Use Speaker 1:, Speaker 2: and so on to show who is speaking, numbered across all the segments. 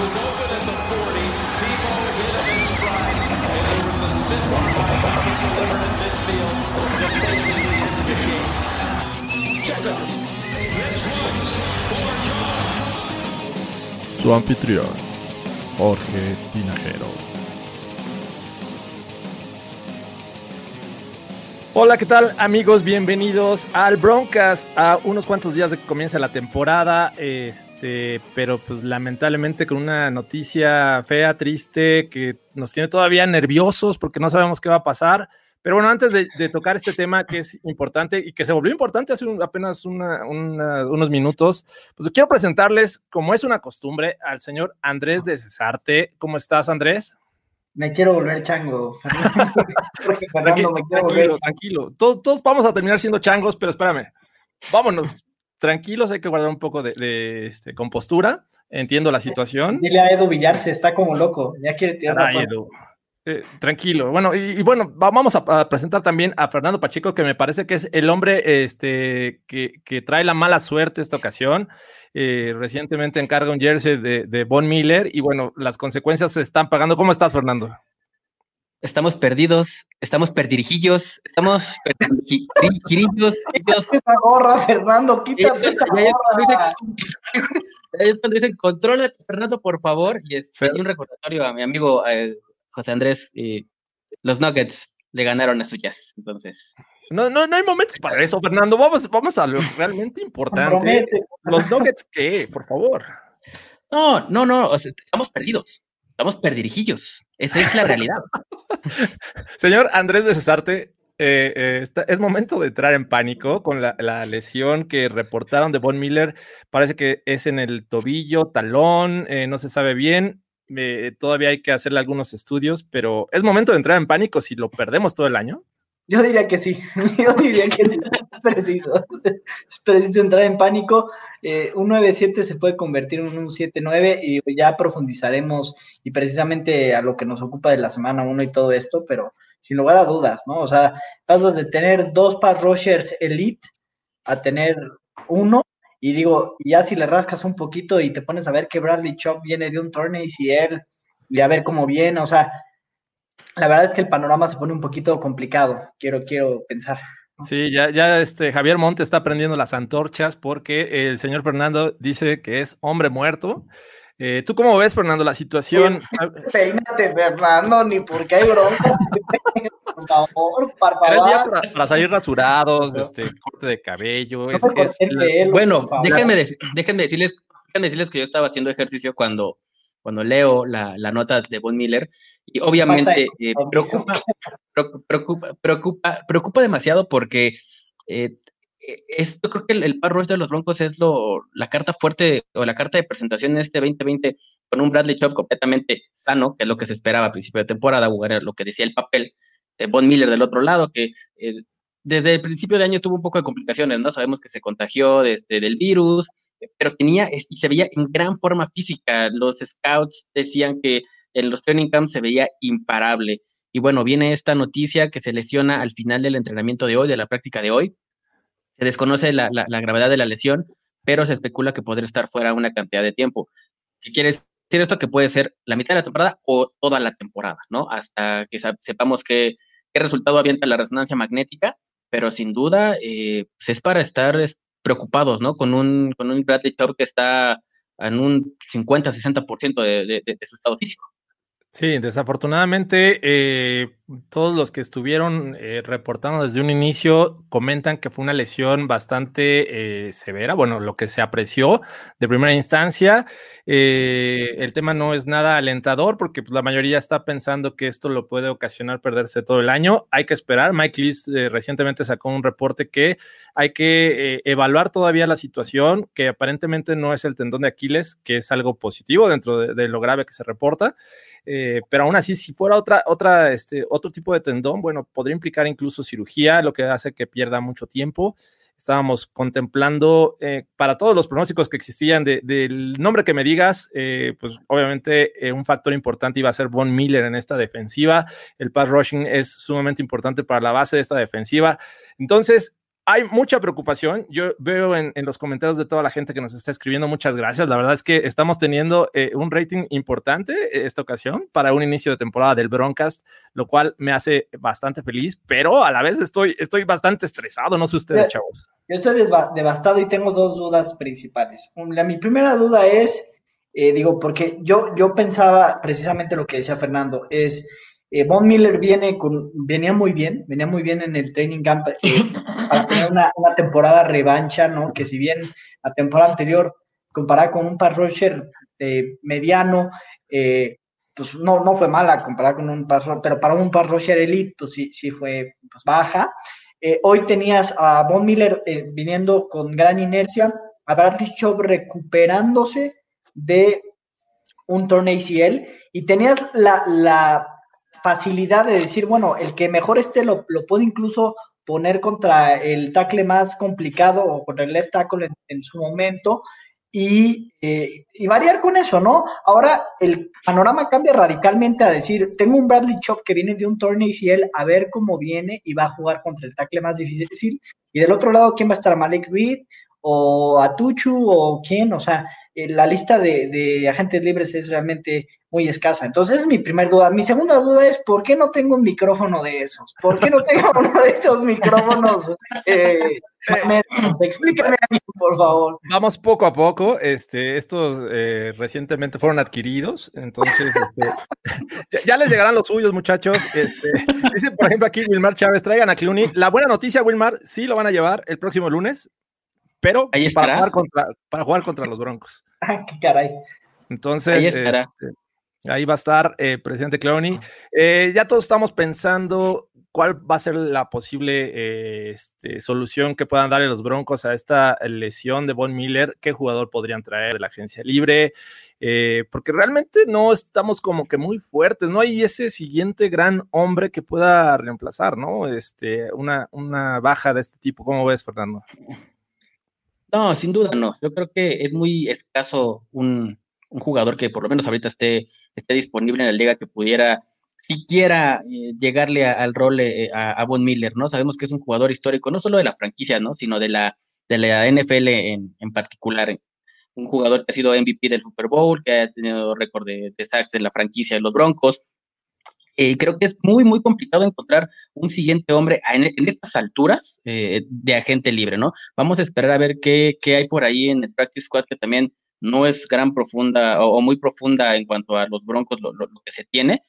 Speaker 1: was open at the 40. Tebow hit him in stride. And there was a stiff arm by Thomas delivered in midfield to basically end the game.
Speaker 2: Check
Speaker 1: for John.
Speaker 3: Su anfitrión, Jorge Tinajero.
Speaker 4: Hola, ¿qué tal amigos? Bienvenidos al Broncast a unos cuantos días de que comienza la temporada, este, pero pues lamentablemente con una noticia fea, triste, que nos tiene todavía nerviosos porque no sabemos qué va a pasar. Pero bueno, antes de, tocar este tema que es importante y que se volvió importante hace apenas una- unos minutos, pues quiero presentarles, como es una costumbre, al señor Andrés de Cesarte. ¿Cómo estás, Andrés?
Speaker 5: Me quiero volver chango. Fernando. Me quiero volver
Speaker 4: tranquilo, tranquilo. Todos, todos vamos a terminar siendo changos, pero espérame. Vámonos. Tranquilos, hay que guardar un poco de, de, este, compostura. Entiendo la situación.
Speaker 5: Dile a Edu Villar, se está como loco. Ya quiere tirar
Speaker 4: Ay. Edu. Eh, tranquilo. Bueno, y, y bueno, va- vamos a, a presentar también a Fernando Pacheco, que me parece que es el hombre este, que, que trae la mala suerte esta ocasión. Eh, recientemente encarga un jersey de, de Von Miller y bueno, las consecuencias se están pagando. ¿Cómo estás, Fernando?
Speaker 6: Estamos perdidos, estamos perdirijillos, estamos perdirijillos. ellos-
Speaker 5: Esa gorra, Fernando, quítate esa
Speaker 6: es
Speaker 5: gorra.
Speaker 6: es cuando dicen, contrólate, Fernando, por favor. Y, este, y un recordatorio a mi amigo eh, José Andrés, eh, los Nuggets le ganaron a su Jazz. Entonces,
Speaker 4: No, no, no hay momentos para eso, Fernando. Vamos, vamos a lo realmente importante. Los Nuggets, ¿qué? Por favor.
Speaker 6: no, no, no, o sea, estamos perdidos, estamos perdirijillos. Esa es la realidad.
Speaker 4: Señor Andrés de Cesarte, eh, eh, está- es momento de entrar en pánico con la, la lesión que reportaron de Von Miller. Parece que es en el tobillo, talón, eh, no se sabe bien. Eh, todavía hay que hacerle algunos estudios, pero es momento de entrar en pánico si lo perdemos todo el año.
Speaker 5: Yo diría que sí. Yo diría que sí. Es preciso. Es preciso entrar en pánico. Eh, un 9-7 se puede convertir en un 7-9 y ya profundizaremos y precisamente a lo que nos ocupa de la semana 1 y todo esto, pero sin lugar a dudas, ¿no? O sea, pasas de tener dos pass rushers elite a tener uno y digo, ya si le rascas un poquito y te pones a ver que Bradley Chop viene de un torneo y él y a ver cómo viene, o sea, la verdad es que el panorama se pone un poquito complicado, quiero, quiero pensar.
Speaker 4: Sí, ya, ya este Javier Monte está prendiendo las antorchas porque el señor Fernando dice que es hombre muerto. Eh, ¿Tú cómo ves, Fernando, la situación?
Speaker 5: Peínate, Fernando, ni porque hay broncas. por favor, por
Speaker 4: para, para salir rasurados, este, corte de cabello.
Speaker 5: No
Speaker 4: es-
Speaker 5: me
Speaker 4: es
Speaker 5: consiente
Speaker 4: la-
Speaker 5: él,
Speaker 6: Bueno, déjenme, dec- déjenme decirles, déjenme decirles que yo estaba haciendo ejercicio cuando, cuando leo la, la nota de Von Miller y obviamente eh, preocupa, preocu- preocupa, preocupa, preocupa demasiado porque eh, es- yo creo que el, el de los Broncos es lo, la carta fuerte o la carta de presentación en este 2020 con un Bradley Chubb completamente sano, que es lo que se esperaba a principio de temporada, lo que decía el papel de Von Miller del otro lado, que eh, desde el principio de año tuvo un poco de complicaciones, ¿no? Sabemos que se contagió desde del virus, eh, pero tenía y se veía en gran forma física. Los scouts decían que en los training camps se veía imparable. Y bueno, viene esta noticia que se lesiona al final del entrenamiento de hoy, de la práctica de hoy. Se desconoce la, la- gravedad de la lesión, pero se especula que podría estar fuera una cantidad de tiempo. ¿Qué quiere decir esto? Que puede ser la mitad de la temporada o toda la temporada, ¿no? Hasta que sepamos qué, qué resultado avienta la resonancia magnética, pero sin duda eh, pues es para estar es, preocupados, ¿no? Con un, con un Bradley que está en un 50-60% de, de, de su estado físico.
Speaker 4: Sí, desafortunadamente eh, todos los que estuvieron eh, reportando desde un inicio comentan que fue una lesión bastante eh, severa, bueno, lo que se apreció de primera instancia. el tema no es nada alentador porque pues, la mayoría está pensando que esto lo puede ocasionar perderse todo el año. Hay que esperar. Mike Lees recientemente sacó un reporte que hay que evaluar todavía la situación, que aparentemente no es el tendón de Aquiles, que es algo positivo dentro de lo grave que se reporta. Eh, pero aún así, si fuera otra, otra, este, otro tipo de tendón, bueno, podría implicar incluso cirugía, lo que hace que pierda mucho tiempo. Estábamos contemplando eh, para todos los pronósticos que existían del nombre que me digas, eh, pues obviamente un factor importante iba a ser Von Miller en esta defensiva. El pass rushing es sumamente importante para la base de esta defensiva. Entonces, hay mucha preocupación. Yo veo en, los comentarios de toda la gente que nos está escribiendo, muchas gracias. La verdad es que estamos teniendo eh, un rating importante eh, esta ocasión para un inicio de temporada del Broncast, lo cual me hace bastante feliz, pero a la vez estoy, estoy bastante estresado. No sé ustedes, chavos.
Speaker 5: Yo estoy devastado y tengo dos dudas principales. La, mi primera duda es, eh, digo, porque yo, yo pensaba precisamente lo que decía Fernando, es eh, Von Miller viene con, venía muy bien, venía muy bien en el training camp eh, para tener una, temporada revancha, ¿no? Que si bien la temporada anterior, comparada con un pass rusher eh, mediano, pues no, no fue mala comparada con un pass pero para un pass rusher elite, pues sí, sí fue pues, baja. hoy tenías a Von Miller viniendo con gran inercia, a Bradley Chubb recuperándose de un torneo ACL y tenías la, la facilidad de decir, bueno, el que mejor esté lo, lo puede incluso poner contra el tackle más complicado o contra el left tackle en, su momento y, eh, y, variar con eso, ¿no? Ahora el panorama cambia radicalmente a decir, tengo un Bradley Chop que viene de un torneo él a ver cómo viene y va a jugar contra el tackle más difícil. Y del otro lado, ¿quién va a estar? Malik Reed o Atuchu o quién? O sea, eh, la lista de, de agentes libres es realmente muy escasa. Entonces, es mi primera duda. Mi segunda duda es, ¿por qué no tengo un micrófono de esos? ¿Por qué no tengo uno de esos micrófonos? Eh, explíqueme por favor.
Speaker 4: Vamos poco a poco. Este, estos eh, recientemente fueron adquiridos, entonces este, ya, les llegarán los suyos, muchachos. Este, dice, por ejemplo, aquí Wilmar Chávez, traigan a Clooney. La buena noticia, Wilmar, sí lo van a llevar el próximo lunes, pero para jugar, contra, para jugar contra los Broncos.
Speaker 5: Ah, qué caray.
Speaker 4: Entonces, Ahí estará. Este, Ahí va a estar eh, presidente Cleoni. Eh, ya todos estamos pensando cuál va a ser la posible eh, este, solución que puedan darle los Broncos a esta lesión de Von Miller, qué jugador podrían traer de la agencia libre, porque realmente no estamos como que muy fuertes, no hay ese siguiente gran hombre que pueda reemplazar, ¿no? Este, una, una baja de este tipo, ¿cómo ves, Fernando?
Speaker 6: No, sin duda no. Yo creo que es muy escaso un, un jugador que por lo menos ahorita esté, esté disponible en la liga que pudiera siquiera eh, llegarle al rol eh, a, Von Miller, ¿no? Sabemos que es un jugador histórico, no solo de la franquicia, ¿no? Sino de la, de la NFL en, en particular. Un jugador que ha sido MVP del Super Bowl, que ha tenido récord de, de sacks en la franquicia de los Broncos. Eh, creo que es muy, muy complicado encontrar un siguiente hombre en, estas alturas de agente libre, ¿no? Vamos a esperar a ver qué, qué hay por ahí en el Practice Squad, que también no es gran profunda o, muy profunda en cuanto a los broncos, lo, que se tiene.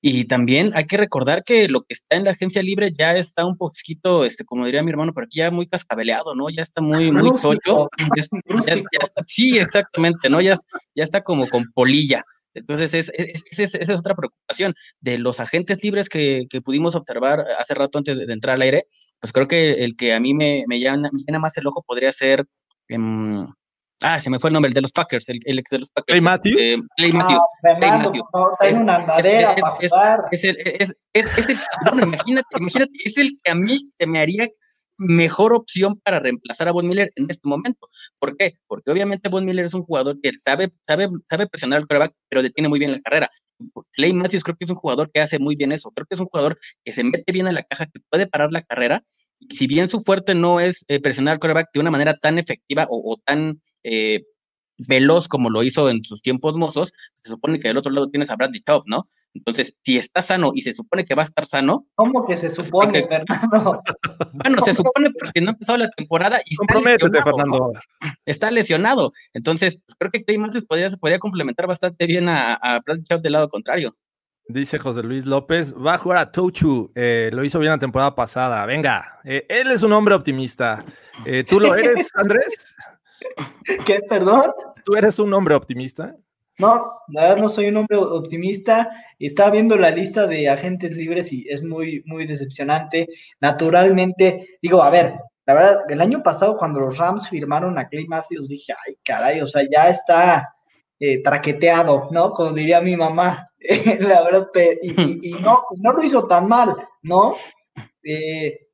Speaker 6: Y también hay que recordar que lo que está en la agencia libre ya está un poquito, este, como diría mi hermano, por aquí ya muy cascabeleado, ¿no? Ya está muy, muy tocho. sí, exactamente, ¿no? Ya, ya está como con polilla. Entonces, es, esa es otra preocupación de los agentes libres que, pudimos observar hace rato antes de, entrar al aire. Pues creo que el que a mí me, me, llama, llena más el ojo podría ser em, Ah, se me fue el nombre, el de los Packers, el, ex de los Packers.
Speaker 4: Clay Matthews.
Speaker 6: Eh, Clay Matthews.
Speaker 5: una madera
Speaker 6: es, el, es, el, bueno, imagínate, imagínate, es el que a mí se me haría mejor opción para reemplazar a Von Miller en este momento. ¿Por qué? Porque obviamente Von Miller es un jugador que sabe, sabe, sabe presionar al quarterback, pero detiene muy bien la carrera. Clay Matthews creo que es un jugador que hace muy bien eso. Creo que es un jugador que se mete bien en la caja, que puede parar la carrera. Si bien su fuerte no es eh, presionar al quarterback de una manera tan efectiva o, tan eh, veloz como lo hizo en sus tiempos mozos, se supone que del otro lado tienes a Bradley Chubb, ¿no? Entonces, si está sano y se supone que va a estar sano.
Speaker 5: ¿Cómo que se pues, supone, Fernando?
Speaker 6: Bueno, se supone porque no ha empezado la temporada y
Speaker 4: está lesionado, Fernando.
Speaker 6: Está lesionado. Entonces, pues, creo que Clay Matthews podría, podría complementar bastante bien a, a Bradley Chubb del lado contrario.
Speaker 4: Dice José Luis López, va a jugar a Touchu, eh, lo hizo bien la temporada pasada, venga, eh, él es un hombre optimista. Eh, ¿Tú lo eres, Andrés?
Speaker 5: ¿Qué, perdón?
Speaker 4: ¿Tú eres un hombre optimista?
Speaker 5: No, la verdad no soy un hombre optimista. Estaba viendo la lista de agentes libres y es muy, muy decepcionante. Naturalmente, digo, a ver, la verdad, el año pasado cuando los Rams firmaron a Clay Matthews, dije, ay, caray, o sea, ya está eh, traqueteado, ¿no? Como diría mi mamá, la verdad, y, no, no lo hizo tan mal, ¿no? Eh,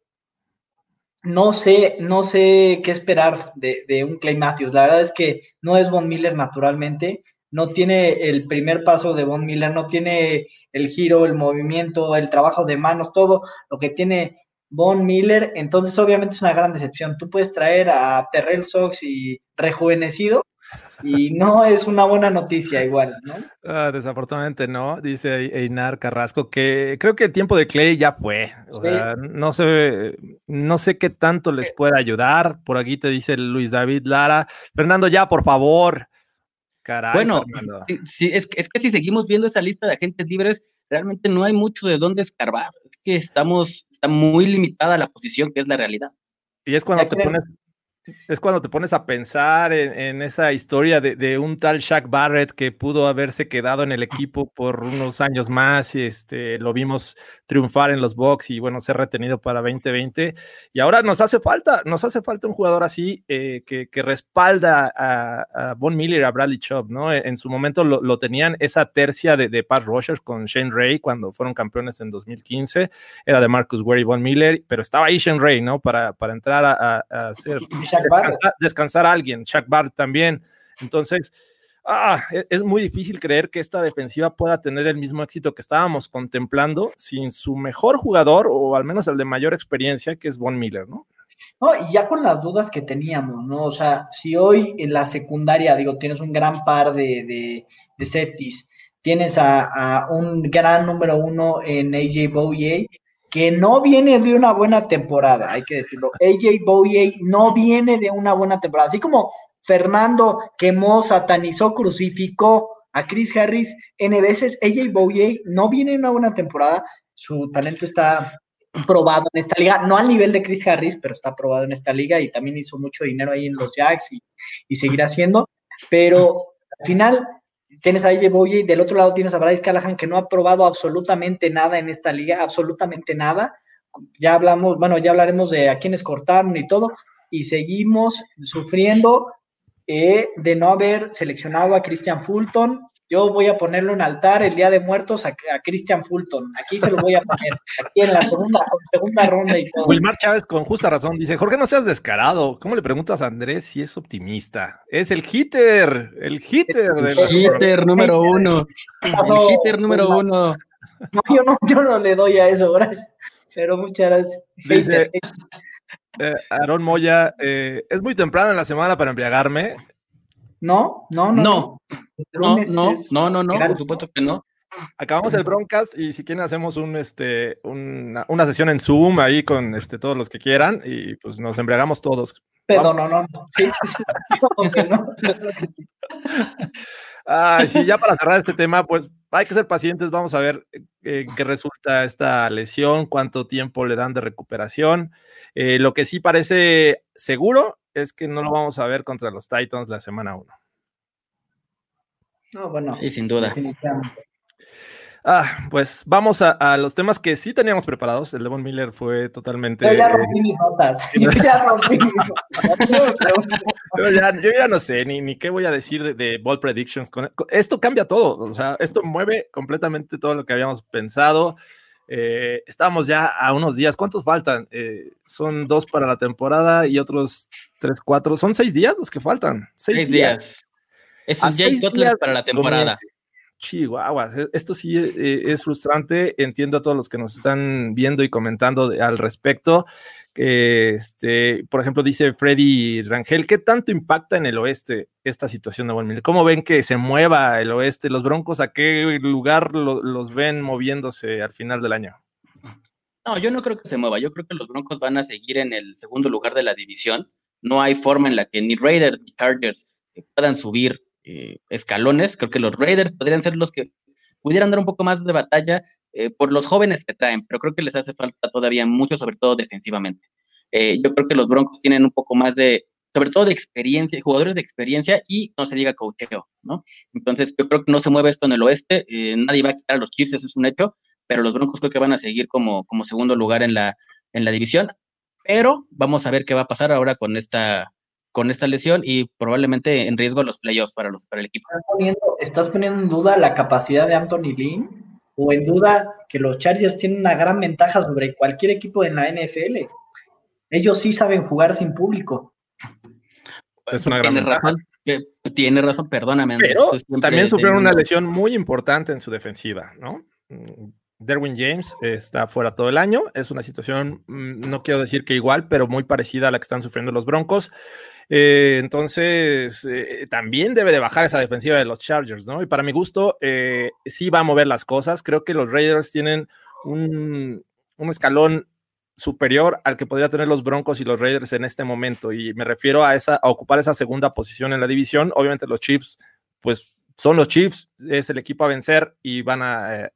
Speaker 5: no sé, no sé qué esperar de, de, un Clay Matthews. La verdad es que no es Von Miller naturalmente, no tiene el primer paso de Von Miller, no tiene el giro, el movimiento, el trabajo de manos, todo lo que tiene Von Miller. Entonces, obviamente es una gran decepción. Tú puedes traer a Terrell Sox y rejuvenecido, y no es una buena noticia igual, ¿no?
Speaker 4: Ah, desafortunadamente no, dice Einar Carrasco, que creo que el tiempo de Clay ya fue. O sea, no sé, no sé qué tanto les puede ayudar. Por aquí te dice Luis David Lara. Fernando, ya, por favor.
Speaker 6: Caray, bueno, sí, es, que, es, que si seguimos viendo esa lista de agentes libres, realmente no hay mucho de dónde escarbar. Es que estamos, está muy limitada la posición, que es la realidad.
Speaker 4: Y es cuando te pones, es cuando te pones a pensar en, esa historia de, un tal Shaq Barrett que pudo haberse quedado en el equipo por unos años más y este, lo vimos triunfar en los box y bueno, ser retenido para 2020. Y ahora nos hace falta, nos hace falta un jugador así eh, que, respalda a, Von Miller, a Bradley Chubb, ¿no? En, su momento lo, tenían esa tercia de, de Pat Rogers con Shane Ray cuando fueron campeones en 2015. Era de Marcus Ware y Von Miller, pero estaba ahí Shane Ray, ¿no? Para, para entrar a, a hacer descansar, a alguien, Chuck Bart también. Entonces, ah, e, es muy difícil creer que esta defensiva pueda tener el mismo éxito que estábamos contemplando sin su mejor jugador o al menos el de mayor experiencia, que es Von Miller, ¿no?
Speaker 5: No, y ya con las dudas que teníamos, ¿no? O sea, si hoy en la secundaria, digo, tienes un gran par de, de, de safeties, tienes a, a, un gran número uno en AJ Bouye, que no viene de una buena temporada, hay que decirlo. AJ Bowie no viene de una buena temporada. Así como Fernando quemó, satanizó, crucificó a Chris Harris N veces, AJ Bowie no viene de una buena temporada. Su talento está probado en esta liga, no al nivel de Chris Harris, pero está probado en esta liga y también hizo mucho dinero ahí en los Jacks y, y seguirá haciendo. Pero al final tienes a AJ y del otro lado tienes a Bryce Callahan que no ha probado absolutamente nada en esta liga, absolutamente nada. Ya hablamos, bueno, ya hablaremos de a quiénes cortaron y todo, y seguimos sufriendo eh, de no haber seleccionado a Christian Fulton, yo voy a ponerle un altar el Día de Muertos a, Christian Fulton. Aquí se lo voy a poner, aquí en la segunda, segunda ronda y todo.
Speaker 4: Wilmar Chávez con justa razón dice, Jorge, no seas descarado. ¿Cómo le preguntas a Andrés si es optimista? Es el hitter, el hitter.
Speaker 6: El hitter número uno. El hitter número uno.
Speaker 5: No, yo no, yo no le doy a eso, gracias. Pero muchas gracias. Dice,
Speaker 4: eh, Aarón Moya, eh, es muy temprano en la semana para embriagarme.
Speaker 5: No, no, no.
Speaker 6: No, no, no, no, no, no, por supuesto que no.
Speaker 4: Acabamos el broadcast y si quieren hacemos un, este, una, una, sesión en Zoom ahí con este, todos los que quieran y pues nos embriagamos todos.
Speaker 5: Pero no, no, no. Sí, sí, no.
Speaker 4: Ay, sí, ya para cerrar este tema, pues hay que ser pacientes. Vamos a ver eh, qué resulta esta lesión, cuánto tiempo le dan de recuperación. Eh, lo que sí parece seguro es que no lo vamos a ver contra los Titans la semana 1.
Speaker 5: No, bueno.
Speaker 6: Sí, sin duda.
Speaker 4: Ah, pues vamos a, los temas que sí teníamos preparados. El de Von Miller fue totalmente.
Speaker 5: Yo ya rompí mis notas. Yo ya rompí mis
Speaker 4: notas. yo, ya, no sé ni, ni qué voy a decir de, de ball predictions. esto cambia todo. O sea, esto mueve completamente todo lo que habíamos pensado. Eh, estamos ya a unos días. ¿Cuántos faltan? Eh, son dos para la temporada y otros tres, cuatro. Son seis días los que faltan. Seis, días.
Speaker 6: Es un Jay Cutler para la temporada.
Speaker 4: Chihuahua, e, esto sí eh, es frustrante. Entiendo a todos los que nos están viendo y comentando al respecto. Este, por ejemplo, dice Freddy Rangel, ¿qué tanto impacta en el oeste esta situación de Von ¿Cómo ven que se mueva el oeste? ¿Los Broncos a qué lugar los ven moviéndose al final del año?
Speaker 6: No, yo no creo que se mueva. Yo creo que los Broncos van a seguir en el segundo lugar de la división. No hay forma en la que ni Raiders ni Chargers puedan subir eh, escalones. Creo que los Raiders podrían ser los que pudieran dar un poco más de batalla eh, por los jóvenes que traen, pero creo que les hace falta todavía mucho, sobre todo defensivamente. Eh, yo creo que los Broncos tienen un poco más de, sobre todo de experiencia, jugadores de experiencia y no se diga coacheo, ¿no? Entonces, yo creo que no se mueve esto en el oeste, eh, nadie va a quitar a los Chiefs, eso es un hecho, pero los Broncos creo que van a seguir como, como segundo lugar en la, en la división, pero vamos a ver qué va a pasar ahora con esta, con esta lesión y probablemente en riesgo los playoffs para, los, para el equipo.
Speaker 5: ¿Estás poniendo, ¿Estás poniendo en duda la capacidad de Anthony Lynn o en duda que los Chargers tienen una gran ventaja sobre cualquier equipo en la NFL? Ellos sí saben jugar sin público.
Speaker 4: Es una gran
Speaker 6: tiene razón, eh, tiene razón, perdóname. Andrés,
Speaker 4: Pero también sufrieron una lesión muy importante en su defensiva, ¿no? Mm, Derwin James está fuera todo el año. Es una situación, mm, no quiero decir que igual, pero muy parecida a la que están sufriendo los Broncos. Eh, entonces, eh, también debe de bajar esa defensiva de los Chargers, ¿no? Y para mi gusto, eh, sí va a mover las cosas. Creo que los Raiders tienen un, escalón superior al que podría tener los Broncos y los Raiders en este momento. Y me refiero a, esa, a ocupar esa segunda posición en la división. Obviamente los Chiefs, pues son los Chiefs, es el equipo a vencer y van a, eh,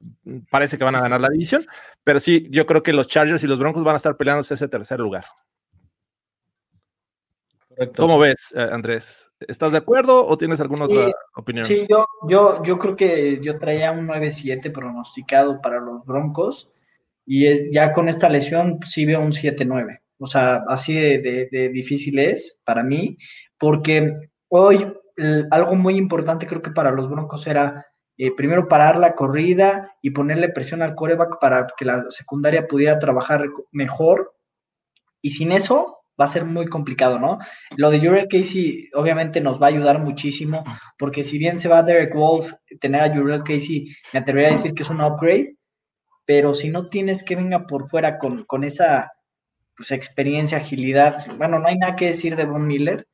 Speaker 4: parece que van a ganar la división. Pero sí, yo creo que los Chargers y los Broncos van a estar peleándose ese tercer lugar.
Speaker 6: Correcto.
Speaker 4: ¿Cómo ves, eh, Andrés? ¿Estás de acuerdo o tienes alguna
Speaker 5: Sí,
Speaker 4: otra opinión?
Speaker 5: Sí, yo, yo, yo creo que yo traía un 9-7 pronosticado para los Broncos y eh, ya con esta lesión sí veo un 7-9. O sea, así de, de- de difícil es para mí, porque hoy el- algo muy importante creo que para los Broncos era eh, primero parar la corrida y ponerle presión al coreback para que la secundaria pudiera trabajar mejor. Y sin eso va a ser muy complicado, ¿no? Lo de Jurel Casey obviamente nos va a ayudar muchísimo, porque si bien se va Derek Wolf, tener a Jurel Casey, me atrevería a decir que es un upgrade, pero si no tienes que venga por fuera con, con esa pues, experiencia, agilidad, bueno, no hay nada que decir de Von Miller,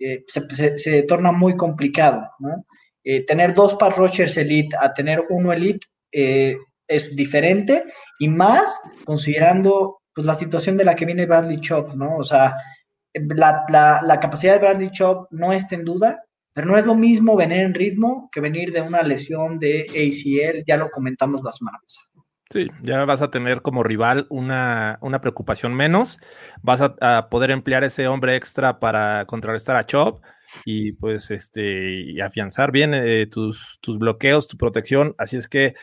Speaker 5: eh, se, torna muy complicado, ¿no? Eh, tener dos pass rushers elite a tener uno elite eh, es diferente y más considerando pues, la situación de la que viene Bradley Chop, ¿no? O sea, la, la- la capacidad de Bradley Chop no está en duda, pero no es lo mismo venir en ritmo que venir de una lesión de ACL, ya lo comentamos la semana pasada.
Speaker 4: Sí, ya vas a tener como rival una, una preocupación menos, vas a, poder emplear ese hombre extra para contrarrestar a Chop y pues este afianzar bien eh, tus, tus bloqueos, tu protección, así es que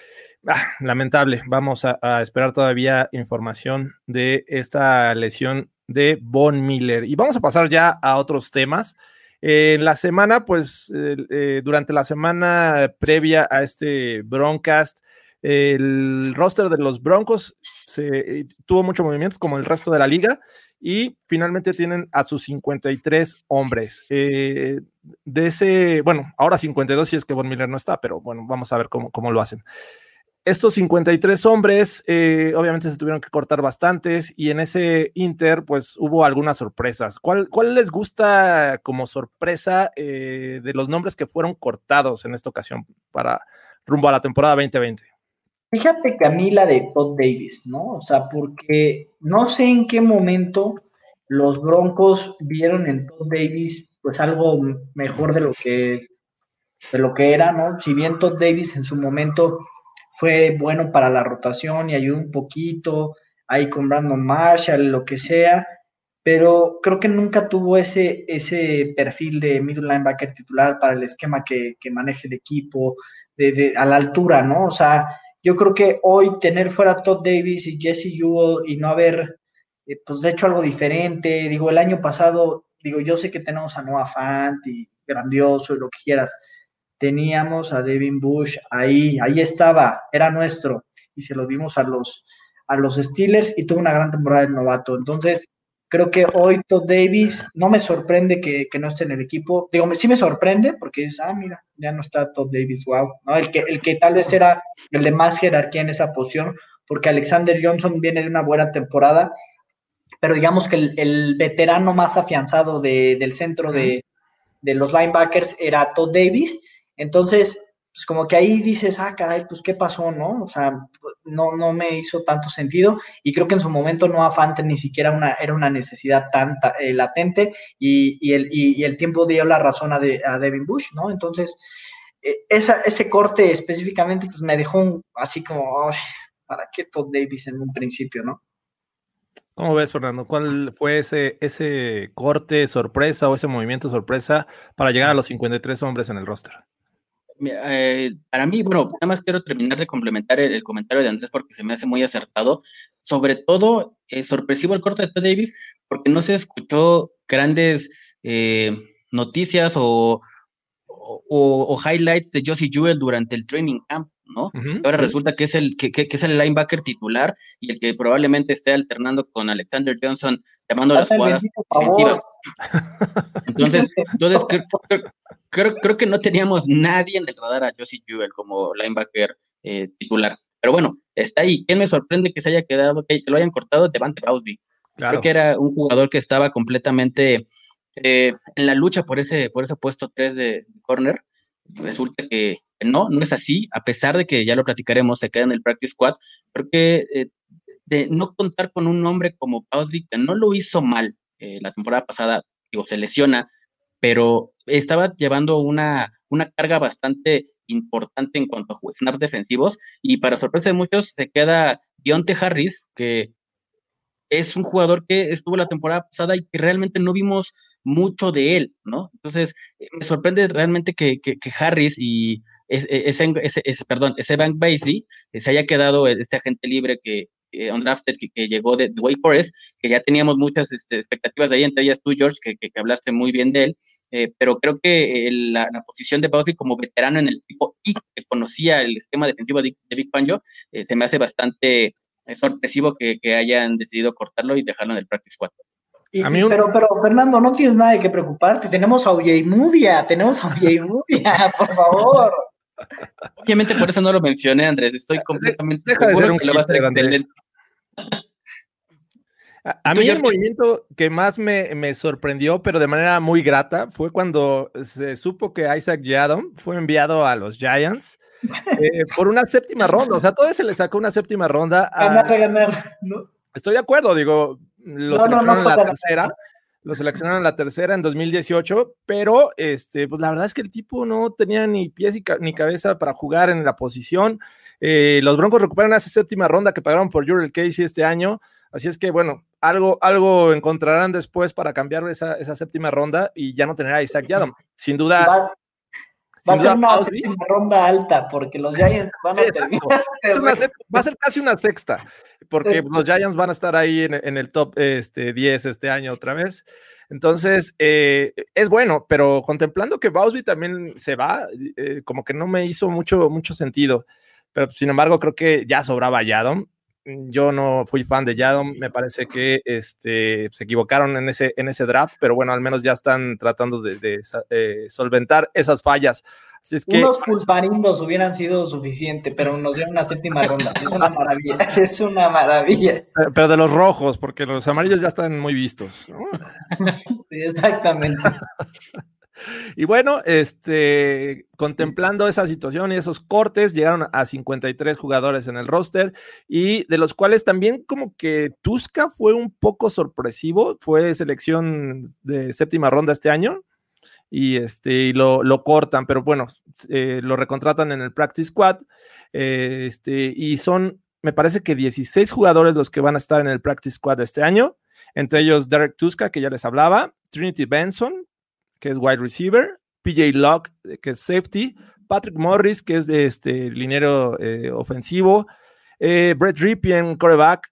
Speaker 4: ah, lamentable, vamos a, esperar todavía información de esta lesión de Von Miller y vamos a pasar ya a otros temas. En la semana, pues eh, durante la semana previa a este broadcast, el roster de los Broncos se, eh, tuvo mucho movimiento como el resto de la liga y finalmente tienen a sus 53 hombres. Eh, de ese, bueno, ahora 52 si es que Von Miller no está, pero bueno, vamos a ver cómo, cómo lo hacen. Estos 53 hombres, eh, obviamente se tuvieron que cortar bastantes y en ese Inter, pues hubo algunas sorpresas. ¿Cuál, cuál les gusta como sorpresa eh, de los nombres que fueron cortados en esta ocasión para rumbo a la temporada 2020?
Speaker 5: Fíjate que a mí la de Todd Davis, ¿no? O sea, porque no sé en qué momento los Broncos vieron en Todd Davis pues algo mejor de lo que de lo que era, ¿no? Si bien Todd Davis en su momento fue bueno para la rotación y ayudó un poquito ahí con Brandon Marshall, lo que sea, pero creo que nunca tuvo ese, ese perfil de middle linebacker titular para el esquema que, que maneje el equipo, de, de, a la altura, ¿no? O sea, yo creo que hoy tener fuera Todd Davis y Jesse Ewell y no haber, eh, pues, hecho algo diferente, digo, el año pasado, digo, yo sé que tenemos a Noah Fant y grandioso y lo que quieras, teníamos a Devin Bush ahí, ahí estaba, era nuestro, y se lo dimos a los, a los Steelers y tuvo una gran temporada de novato. Entonces, creo que hoy Todd Davis no me sorprende que, que no esté en el equipo. Digo, sí me sorprende porque dices, ah, mira, ya no está Todd Davis, wow. ¿no? El, que, el que tal vez era el de más jerarquía en esa posición, porque Alexander Johnson viene de una buena temporada, pero digamos que el, el veterano más afianzado de, del centro de, de los linebackers era Todd Davis. Entonces, pues como que ahí dices, ah, caray, pues qué pasó, ¿no? O sea, no, no me hizo tanto sentido y creo que en su momento no Fante ni siquiera una, era una necesidad tan eh, latente y, el, tiempo dio la razón a, de, a Devin Bush, ¿no? Entonces, eh, ese corte específicamente pues me dejó así como, "Ay, ¿para qué Todd Davis en un principio, no?
Speaker 4: ¿Cómo ves, Fernando? ¿Cuál fue ese, ese corte sorpresa o ese movimiento sorpresa para llegar a los 53 hombres en el roster?
Speaker 6: Eh, para mí, bueno, nada más quiero terminar de complementar el, comentario de Andrés porque se me hace muy acertado. Sobre todo, eh, sorpresivo el corte de Todd Davis porque no se escuchó grandes eh, noticias o, o, o highlights de Josie Jewell durante el training camp, ¿no? Ahora
Speaker 4: sí.
Speaker 6: resulta que es el que, que- que es el linebacker titular y el que probablemente esté alternando con Alexander Johnson llamando las jugadas defensivas. Entonces, entonces creo, creo- que no teníamos nadie en el radar a Josie Jewell como linebacker eh, titular. Pero bueno, está ahí. ¿Quién me sorprende que se haya quedado, que, que lo hayan cortado? Devante.
Speaker 4: Claro.
Speaker 6: Creo que era un jugador que estaba completamente eh, en la lucha por ese, por ese puesto 3 de corner. Resulta que no, no es así, a pesar de que ya lo platicaremos, se queda en el practice squad. Creo que eh, de no contar con un hombre como Pausby, que no lo hizo mal eh, la temporada pasada, digo, se lesiona, pero estaba llevando una, una carga bastante importante en cuanto a snaps defensivos, y para sorpresa de muchos se queda Dionte Harris, que es un jugador que estuvo la temporada pasada y que realmente no vimos mucho de él, ¿no? Entonces, eh, me sorprende realmente que, que- que Harris y ese, ese, ese- ese- perdón, ese Bank Basie eh, se haya quedado este agente libre que eh, undrafted que, llegó de, de Wake Forest, que ya teníamos muchas este, expectativas de ahí, entre ellas tú, George, que, que- hablaste muy bien de él, eh, pero creo que eh, la, la posición de Basie como veterano en el equipo y que conocía el esquema defensivo de, de Big eh, se me hace bastante sorpresivo que, hayan decidido cortarlo y dejarlo en el practice squad.
Speaker 5: Y-
Speaker 4: A mí
Speaker 5: y-
Speaker 4: un-
Speaker 5: pero, pero, Fernando, no tienes nada de qué preocuparte. Tenemos a Mudia, tenemos a Mudia, por favor.
Speaker 6: Obviamente por eso no lo mencioné, Andrés. Estoy completamente
Speaker 4: deja de
Speaker 6: seguro
Speaker 4: ser un
Speaker 6: que lo va a excelente.
Speaker 4: A, a
Speaker 6: ¿Tú,
Speaker 4: mí el movimiento que más me, me sorprendió, pero de manera muy grata, fue cuando se supo que Isaac Yadom fue enviado a los Giants eh, por una séptima ronda. O sea, todavía se le sacó una séptima ronda. a-
Speaker 5: Ganar, ganar. ¿no?
Speaker 4: Estoy de acuerdo, digo, lo
Speaker 5: No, no, no
Speaker 4: seleccionaron en la tercera, lo seleccionaron en la tercera en 2018, pero este, pues la verdad es que el tipo no tenía ni pies ni cabeza para jugar en la posición. Eh, los Broncos recuperan esa séptima ronda que pagaron por Jurel Casey este año, así es que bueno, algo, algo encontrarán después para cambiar esa, esa séptima ronda y ya no tener a Isaac Yadom. Sin duda,
Speaker 5: Va, a ser una
Speaker 4: Pausby-
Speaker 5: séptima ronda alta, porque los Giants van
Speaker 4: Sí,
Speaker 5: a terminar.
Speaker 4: Una va a ser casi una sexta, porque
Speaker 5: Sí.
Speaker 4: los Giants van a estar ahí en, en el top este, 10 este año otra vez. Entonces, eh, es bueno, pero contemplando que Bausby también se va, eh, como que no me hizo mucho, mucho sentido. Pero sin embargo, creo que ya sobraba Yadom. Yo no fui fan de Yadom, me parece que este, se equivocaron en ese, en ese draft, pero bueno, al menos ya están tratando de, eh, solventar esas fallas. Así es que
Speaker 5: Unos pulparindos hubieran sido suficiente, pero nos dieron una séptima ronda. Es una maravilla, es una maravilla.
Speaker 4: Pero, pero de los rojos, porque los amarillos ya están muy vistos. ¿no?
Speaker 5: Sí, exactamente.
Speaker 4: Y bueno, este, contemplando esa situación y esos cortes, llegaron a 53 jugadores en el roster y de los cuales también como que Tuska fue un poco sorpresivo, fue selección de séptima ronda este año y este y lo, lo cortan, pero bueno, eh, lo recontratan en el practice squad eh, este, y son, me parece que 16 jugadores los que van a estar en el practice squad este año, entre ellos Derek Tuska, que ya les hablaba, Trinity Benson, que es wide receiver, PJ Locke, eh, que es safety, Patrick Morris, que es de este linero eh, ofensivo, eh, Brett Ripien, coreback,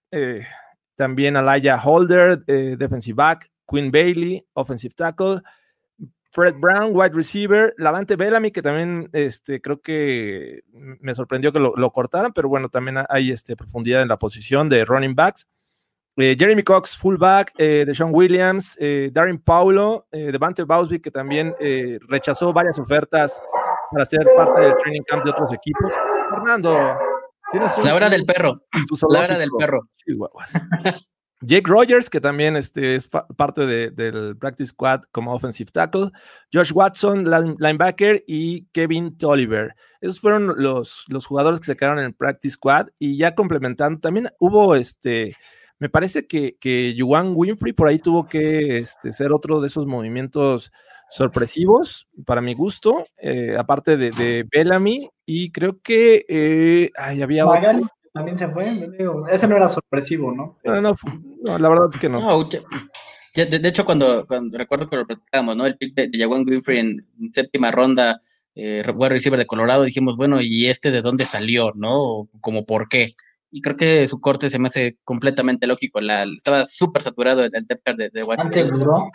Speaker 4: también Alaya Holder, defensive back, Quinn Bailey, offensive tackle, Fred Brown, wide receiver, Lavante Bellamy, que también este, creo que me sorprendió que lo, lo cortaran, pero bueno, también hay este, profundidad en la posición de running backs. Eh, Jeremy Cox, fullback, eh, Deshaun Williams, eh, Darren Paulo, eh, Devante Bausby, que también rechazó varias ofertas para ser parte del training camp de otros equipos. Fernando, tienes un,
Speaker 6: La hora del perro. La hora del perro.
Speaker 4: Chihuahuas. Jake Rogers, que también este, es pa- parte de- del practice squad como offensive tackle, Josh Watson, line- linebacker, y Kevin Tolliver. Esos fueron los, los jugadores que se quedaron en el practice squad y ya complementando, también hubo este, me parece que, que Juwan Winfrey por ahí tuvo que este, ser otro de esos movimientos sorpresivos para mi gusto, eh, aparte de, de, Bellamy, y creo que eh, ay, había
Speaker 5: Magali otro. también se fue, ese no era sorpresivo, ¿no?
Speaker 4: No, no, no la verdad es que no.
Speaker 6: no de, de, hecho, cuando, cuando, recuerdo que lo platicamos, ¿no? El pick de, de Jawan Winfrey en, séptima ronda, eh, receiver de Colorado, dijimos, bueno, ¿y este de dónde salió, no? Como por qué. Y creo que su corte se me hace completamente lógico. La, estaba súper saturado el, el depth card de, de
Speaker 5: Antes duró.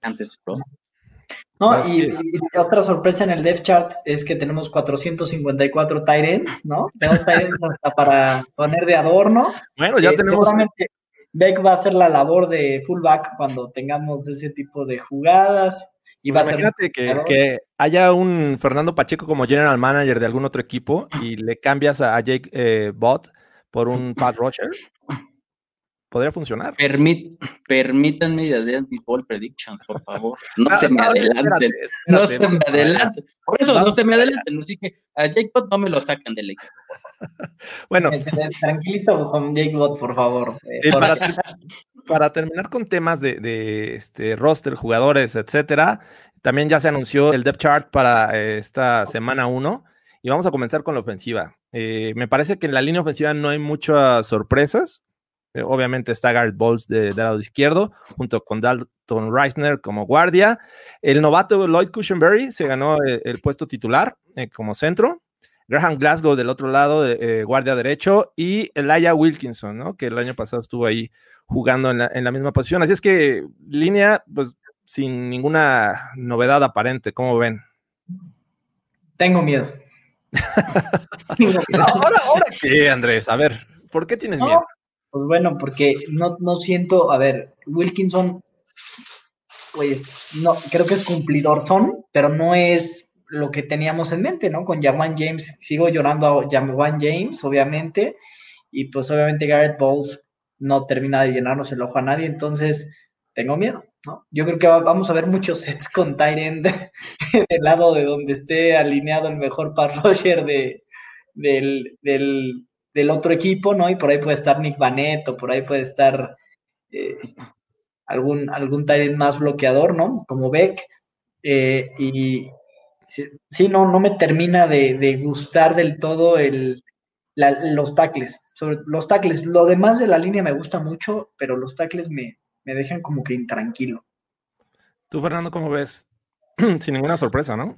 Speaker 6: Antes duró.
Speaker 5: No, y, y, otra sorpresa en el depth chart es que tenemos 454 tight ends, ¿no? Tenemos ends hasta para poner de adorno.
Speaker 4: Bueno, ya
Speaker 5: Eh,
Speaker 4: tenemos.
Speaker 5: seguramente Beck va a hacer la labor de fullback cuando tengamos ese tipo de jugadas. Ser
Speaker 4: Imagínate que, haya un Fernando Pacheco como general manager de algún otro equipo y le cambias a, a Jake eh, Bott por un Pat Roger. Podría funcionar.
Speaker 6: Permit, permítanme hacer mis ball predictions, por favor. No
Speaker 4: Ah,
Speaker 6: se me
Speaker 4: no,
Speaker 6: adelanten.
Speaker 4: espérate,
Speaker 6: No se me adelanten. Por eso no se me adelanten. Así que a Jake Pott no me lo sacan del equipo.
Speaker 4: Bueno,
Speaker 5: Eh, Tranquilito con Jake Bott, por favor. Eh,
Speaker 4: Eh, para,
Speaker 5: Jorge.
Speaker 4: ter- para terminar con temas de, de, este, roster, jugadores, etcétera, también ya se anunció el depth chart para eh, esta semana 1 y vamos a comenzar con la ofensiva. Eh, me parece que en la línea ofensiva no hay muchas sorpresas. Eh, obviamente está Garrett Bowles de- del lado izquierdo, junto con Dalton Reisner como guardia. El novato Lloyd Cushenberry se ganó eh, el puesto titular eh, como centro. Graham Glasgow del otro lado, eh, guardia derecho, y Elijah Wilkinson, ¿no? que el año pasado estuvo ahí jugando en la, en la misma posición. Así es que línea, pues sin ninguna novedad aparente, ¿cómo ven?
Speaker 5: Tengo miedo. Tengo miedo.
Speaker 4: Ahora, ahora qué, Andrés, a ver, ¿por qué tienes
Speaker 5: No,
Speaker 4: miedo?
Speaker 5: Pues bueno, porque no, no siento, a ver, Wilkinson, pues no, creo que es cumplidor son, pero no es lo que teníamos en mente, ¿no? Con Jawan James, sigo llorando a Jawan James, obviamente, y pues obviamente Garrett Bowles no termina de llenarnos el ojo a nadie, entonces tengo miedo, ¿no? Yo creo que va- vamos a ver muchos sets con Tyrend del lado de donde esté alineado el mejor pass rusher de, del, del, del otro equipo, ¿no? Y por ahí puede estar Nick Vanette o por ahí puede estar eh, algún, algún Tyrant más bloqueador, ¿no? Como Beck. eh, y sí, sí, no, no me termina de, de gustar del todo el, la- los tackles. Sobre los tackles, lo demás de la línea me gusta mucho, pero los tackles me, me dejan como que intranquilo.
Speaker 4: Tú, Fernando, ¿cómo ves? sin ninguna sorpresa, ¿no?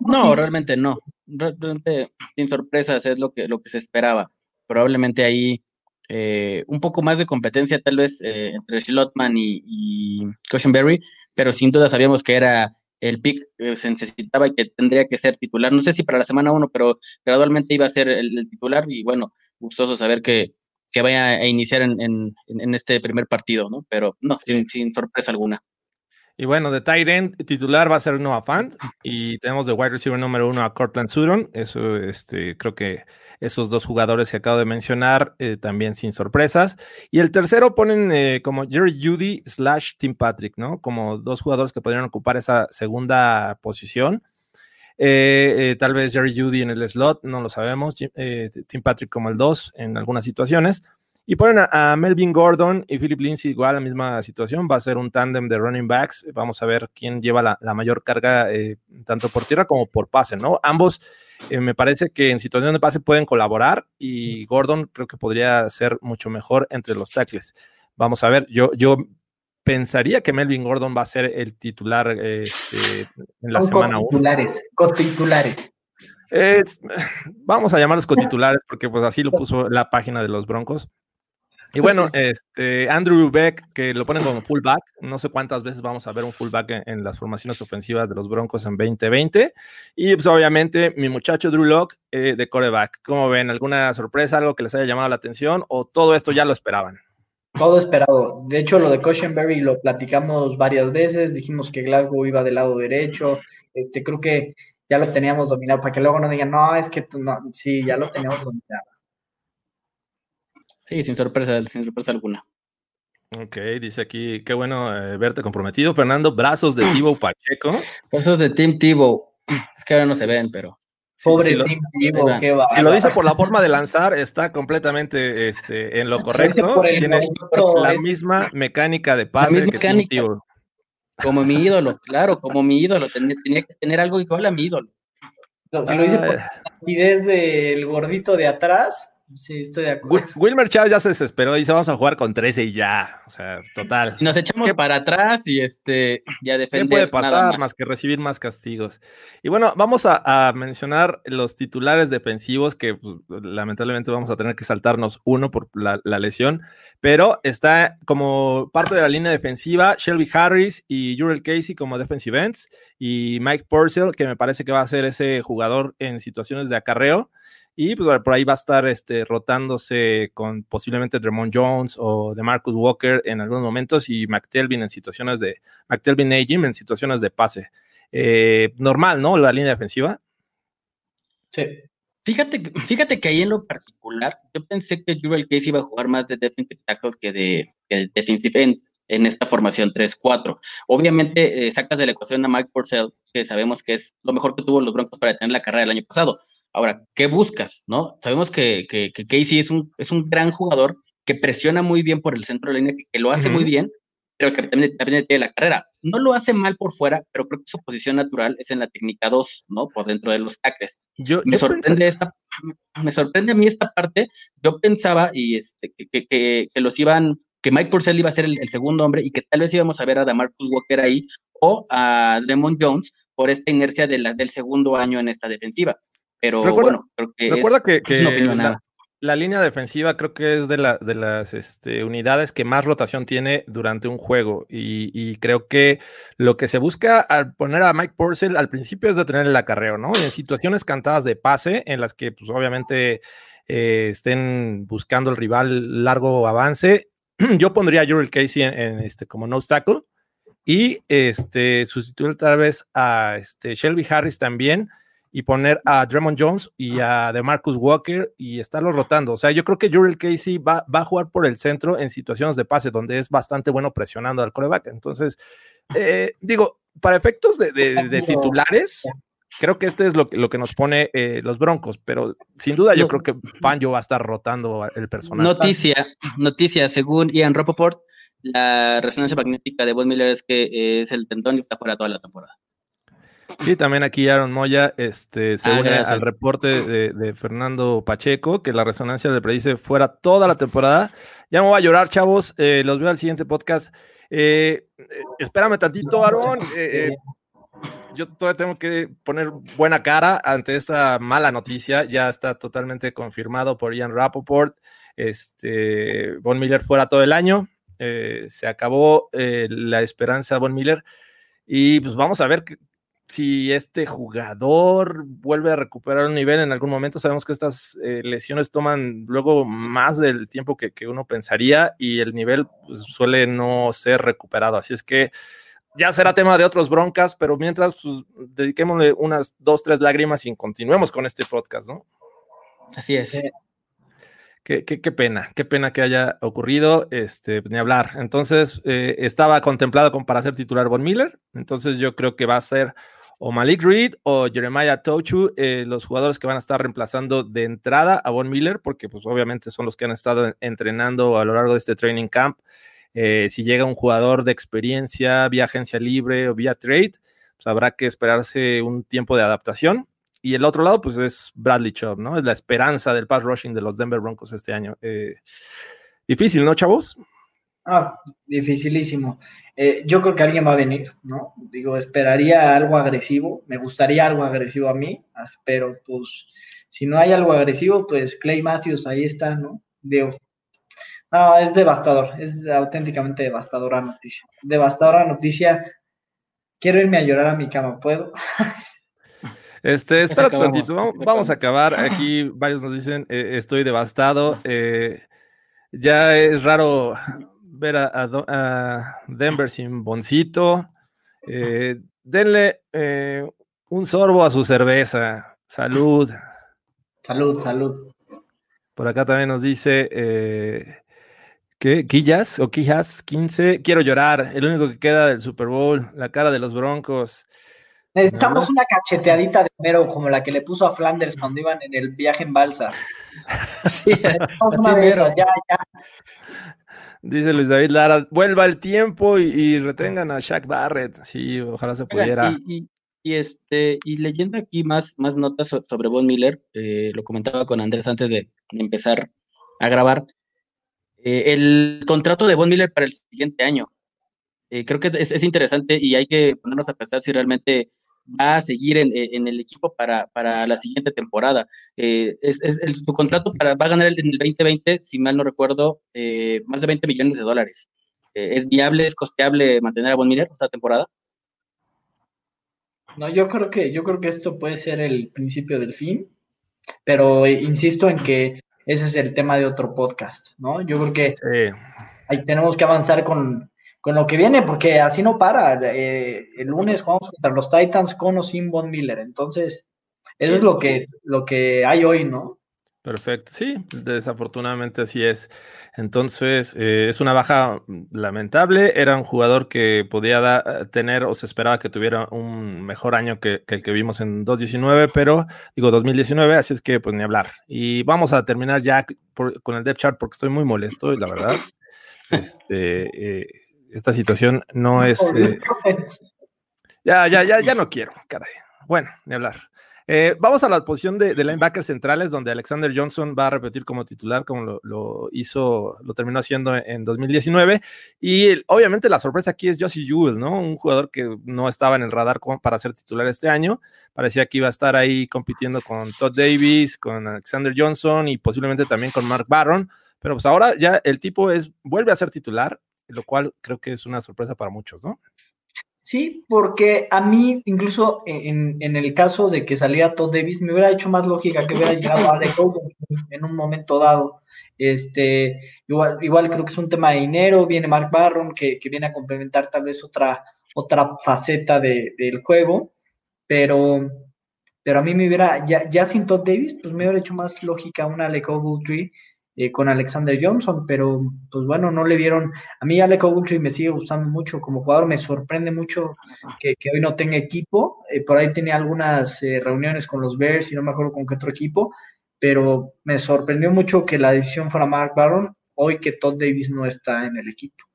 Speaker 6: No, realmente no. Re- Realmente, sin sorpresas, es lo que, lo que se esperaba. Probablemente ahí eh, un poco más de competencia, tal vez, eh, entre Schlotman y, y Cushenberry, pero sin duda sabíamos que era el pick que se necesitaba y que tendría que ser titular. No sé si para la semana uno, pero gradualmente iba a ser el, el titular y bueno, gustoso saber que, que vaya a iniciar en, en, en este primer partido, ¿no? Pero no, sin, sin sorpresa alguna.
Speaker 4: Y bueno, de tight end titular va a ser Noah Fant y tenemos de wide receiver número uno a Cortland Sutton. Eso, este, creo que esos dos jugadores que acabo de mencionar eh, también sin sorpresas. Y el tercero ponen eh, como Jerry Judy slash Tim Patrick, ¿no? Como dos jugadores que podrían ocupar esa segunda posición. Eh, tal vez Jerry Judy en el slot, no lo sabemos. Tim Patrick como el 2 en algunas situaciones. Y ponen a, a Melvin Gordon y Philip Lindsay igual la misma situación. Va a ser un tándem de running backs. Vamos a ver quién lleva la, la mayor carga eh, tanto por tierra como por pase, ¿no? Ambos eh, me parece que en situación de pase pueden colaborar y Gordon creo que podría ser mucho mejor entre los tackles. Vamos a ver, yo, yo pensaría que Melvin Gordon va a ser el titular eh, este, en la
Speaker 5: Son
Speaker 4: semana 1.
Speaker 5: cotitulares, cotitulares.
Speaker 4: Es- vamos a llamarlos cotitulares porque pues así lo puso la página de los Broncos. Y bueno, este Andrew Beck, que lo ponen como fullback, no sé cuántas veces vamos a ver un fullback en, las formaciones ofensivas de los Broncos en 2020. Y pues obviamente mi muchacho Drew Locke eh, de coreback. ¿Cómo ven? ¿Alguna sorpresa, algo que les haya llamado la atención o todo esto ya lo esperaban?
Speaker 5: Todo esperado. De hecho, lo de Cushenberry lo platicamos varias veces. Dijimos que Glasgow iba del lado derecho. Este, creo que ya lo teníamos dominado para que luego no digan, no, es que no. Sí, ya lo teníamos dominado.
Speaker 6: Sí, sin sorpresa, sin sorpresa alguna.
Speaker 4: Ok, dice aquí, qué bueno eh, verte comprometido. Fernando, brazos de Tibo Pacheco.
Speaker 6: Esos de Team Tebow, es que ahora no se ven, pero
Speaker 4: Sí,
Speaker 5: Pobre
Speaker 4: sí lo-
Speaker 5: Tim Tebow,
Speaker 6: ahí va.
Speaker 5: qué va.
Speaker 4: Si lo dice por la forma de lanzar, está completamente este, en lo correcto.
Speaker 5: por el
Speaker 4: Tiene
Speaker 5: movimiento
Speaker 4: la misma mecánica de pase
Speaker 6: misma
Speaker 4: que Tim
Speaker 6: mecánica.
Speaker 4: Tebow.
Speaker 6: Como mi ídolo, claro, como mi ídolo. Tenía, tenía que tener algo igual a mi ídolo.
Speaker 5: No, si lo hice por la acidez del gordito de atrás, sí, estoy de acuerdo.
Speaker 4: Wil- Wilmer Chávez ya se desesperó y dice vamos a jugar con 13 y ya. O sea, total.
Speaker 6: Nos echamos
Speaker 4: ¿Qué-
Speaker 6: para atrás y este ya
Speaker 4: ¿Qué
Speaker 6: defender.
Speaker 4: puede
Speaker 6: nada
Speaker 4: pasar
Speaker 6: más.
Speaker 4: más. que recibir más castigos? Y bueno, vamos a, a mencionar los titulares defensivos que pues, lamentablemente vamos a tener que saltarnos uno por la, la lesión, pero está como parte de la línea defensiva Shelby Harris y Jurel Casey como defensive ends y Mike Purcell, que me parece que va a ser ese jugador en situaciones de acarreo. Y pues por ahí va a estar este, rotándose con posiblemente Dremont Jones o de Marcus Walker en algunos momentos y McTelvin en situaciones de McTelvin Jim en situaciones de pase. Eh, normal, ¿no? La línea defensiva.
Speaker 5: Sí.
Speaker 6: Fíjate, fíjate que ahí en lo particular, yo pensé que Jurel Case iba a jugar más de defensive tackle que de, que de defensive end en esta formación 3-4. Obviamente eh, sacas de la ecuación a Mike Purcell, que sabemos que es lo mejor que tuvo los Broncos para tener la carrera del año pasado. Ahora, ¿qué buscas? ¿No? Sabemos que, que, que Casey es un, es un gran jugador que presiona muy bien por el centro de la línea, que, lo hace muy bien, pero que también, también tiene la carrera. No lo hace mal por fuera, pero creo que su posición natural es en la técnica 2, ¿no? Por dentro de los tackles
Speaker 4: Yo,
Speaker 6: me
Speaker 4: yo
Speaker 6: sorprende
Speaker 4: pensé-
Speaker 6: esta, me sorprende a mí esta parte. Yo pensaba y este, que, que, los iban, que Mike Purcell iba a ser el, el segundo hombre y que tal vez íbamos a ver a Damarcus Walker ahí o a Dremont Jones por esta inercia de la, del segundo año en esta defensiva. Pero
Speaker 4: Recuerda-
Speaker 6: bueno, creo que
Speaker 4: Recuerda
Speaker 6: es,
Speaker 4: que,
Speaker 6: es
Speaker 4: que
Speaker 6: una opinión
Speaker 4: la,
Speaker 6: nada.
Speaker 4: la línea defensiva creo que es de, la, de las este, unidades que más rotación tiene durante un juego y, y creo que lo que se busca al poner a Mike Purcell al principio es detener el acarreo, ¿no? En situaciones cantadas de pase en las que pues obviamente eh, estén buscando el rival largo avance, yo pondría a Jurel Casey en, en, este, como no tackle y este, sustituir tal vez a este, Shelby Harris también y poner a Dremont Jones y a DeMarcus Walker y estarlos rotando. O sea, yo creo que Jurel Casey va, va, a jugar por el centro en situaciones de pase, donde es bastante bueno presionando al coreback. Entonces, eh, digo, para efectos de, de, de, titulares, creo que este es lo, lo que nos pone eh, los Broncos, pero sin duda yo no. creo que Fangio va a estar rotando el personal.
Speaker 6: Noticia, noticia, según Ian Rappaport, la resonancia magnética de Von Miller es que es el tendón y está fuera toda la temporada.
Speaker 4: Sí, también aquí Aaron Moya este, se ah, une gracias. al reporte de, de, Fernando Pacheco, que la resonancia le predice fuera toda la temporada. Ya me voy a llorar, chavos. Eh, los veo al siguiente podcast. Eh, espérame tantito, Aaron. Eh, yo todavía tengo que poner buena cara ante esta mala noticia. Ya está totalmente confirmado por Ian Rappaport. Este, Von Miller fuera todo el año. Eh, se acabó la esperanza de Von Miller. Y pues vamos a ver si este jugador vuelve a recuperar un nivel en algún momento. Sabemos que estas eh, lesiones toman luego más del tiempo que, que uno pensaría y el nivel pues, suele no ser recuperado. Así es que ya será tema de otros broncas, pero mientras pues, dediquémosle unas dos, tres lágrimas y continuemos con este podcast, ¿no?
Speaker 6: Así es.
Speaker 5: Eh,
Speaker 4: Qué, qué, qué, pena, qué pena que haya ocurrido, este, ni hablar. Entonces, eh, estaba contemplado con, para ser titular Von Miller, entonces yo creo que va a ser o Malik Reed o Jeremiah Tochu, eh, los jugadores que van a estar reemplazando de entrada a Von Miller, porque pues obviamente son los que han estado entrenando a lo largo de este training camp. Eh, si llega un jugador de experiencia vía agencia libre o vía trade, pues habrá que esperarse un tiempo de adaptación. Y el otro lado, pues es Bradley Chubb, ¿no? Es la esperanza del pass rushing de los Denver Broncos este año. Eh, difícil, ¿no, chavos?
Speaker 5: Ah, dificilísimo. Eh, yo creo que alguien va a venir, ¿no? Digo, esperaría algo agresivo, me gustaría algo agresivo a mí, pero pues si no hay algo agresivo, pues Clay Matthews ahí está, ¿no? Digo, no, es devastador, es auténticamente devastadora noticia. Devastadora noticia. Quiero irme a llorar a mi cama, ¿puedo?
Speaker 4: Este, espera tantito, vamos, vamos, a acabar. Aquí varios nos dicen, eh, estoy devastado. Eh, ya es raro ver a, a, a Denver sin boncito. Eh, denle eh, un sorbo a su cerveza. Salud.
Speaker 5: Salud, salud.
Speaker 4: Por acá también nos dice eh, que Quillas o Quillas 15. Quiero llorar. El único que queda del Super Bowl. La cara de los Broncos.
Speaker 5: Necesitamos una cacheteadita de mero como la que le puso a Flanders cuando iban en el viaje en balsa.
Speaker 6: Sí,
Speaker 5: una de esas, ya, ya.
Speaker 4: Dice Luis David Lara, vuelva el tiempo y, y retengan a Shaq Barrett. Sí, ojalá se pudiera.
Speaker 6: Y, y- y, este, y leyendo aquí más, más notas so- sobre Von Miller, eh, lo comentaba con Andrés antes de, de empezar a grabar. eh, el contrato de Von Miller para el siguiente año. eh, creo que es, es interesante y hay que ponernos a pensar si realmente va a seguir en, en el equipo para, para la siguiente temporada. Eh, es, es- su contrato para, va a ganar el- en el 2020, si mal no recuerdo, eh, más de 20 millones de dólares. Eh, ¿Es viable, es costeable mantener a Von Miller esta temporada?
Speaker 5: No, yo creo que, yo creo que esto puede ser el principio del fin, pero eh, insisto en que ese es el tema de otro podcast, ¿no? Yo creo que
Speaker 4: Sí.
Speaker 5: ahí tenemos que avanzar con, con lo que viene, porque así no para. Eh, el lunes jugamos contra los Titans con o sin Von Miller, entonces eso es lo que, lo que hay hoy, ¿no?
Speaker 4: Perfecto, sí, desafortunadamente así es. Entonces, eh, es una baja lamentable. Era un jugador que podía da- tener o se esperaba que tuviera un mejor año que, que el que vimos en 2019, pero digo 2019, así es que pues ni hablar. Y vamos a terminar ya por- con el depth chart porque estoy muy molesto, la verdad. Este, eh, esta situación no es... eh, ya, ya, ya, ya no quiero, caray. Bueno, ni hablar. Eh, vamos a la posición de, de linebackers centrales, donde Alexander Johnson va a repetir como titular, como lo, lo hizo, lo terminó haciendo en, en 2019. Y el- obviamente la sorpresa aquí es Josie Jewell, ¿no? Un jugador que no estaba en el radar para ser titular este año. Parecía que iba a estar ahí compitiendo con Todd Davis, con Alexander Johnson y posiblemente también con Mark Barron. Pero pues ahora ya el tipo es, vuelve a ser titular, lo cual creo que es una sorpresa para muchos, ¿no?
Speaker 5: Sí, porque a mí, incluso en, el caso de que saliera Todd Davis, me hubiera hecho más lógica que hubiera llegado Alec Ogletree en un momento dado. Este, igual, igual creo que es un tema de dinero, viene Mark Barron, que, que viene a complementar tal vez otra, otra faceta de- del juego, pero, pero a mí me hubiera, ya, ya sin Todd Davis, pues me hubiera hecho más lógica un Alec Ogletree eh, con Alexander Johnson, pero pues bueno, no le dieron, a mí Alec Ogletree me sigue gustando mucho como jugador, me sorprende mucho que, que hoy no tenga equipo, eh, por ahí tenía algunas eh, reuniones con los Bears y no me acuerdo con qué otro equipo, pero me sorprendió mucho que la decisión fuera Mark Barron, hoy que Todd Davis no está en el equipo.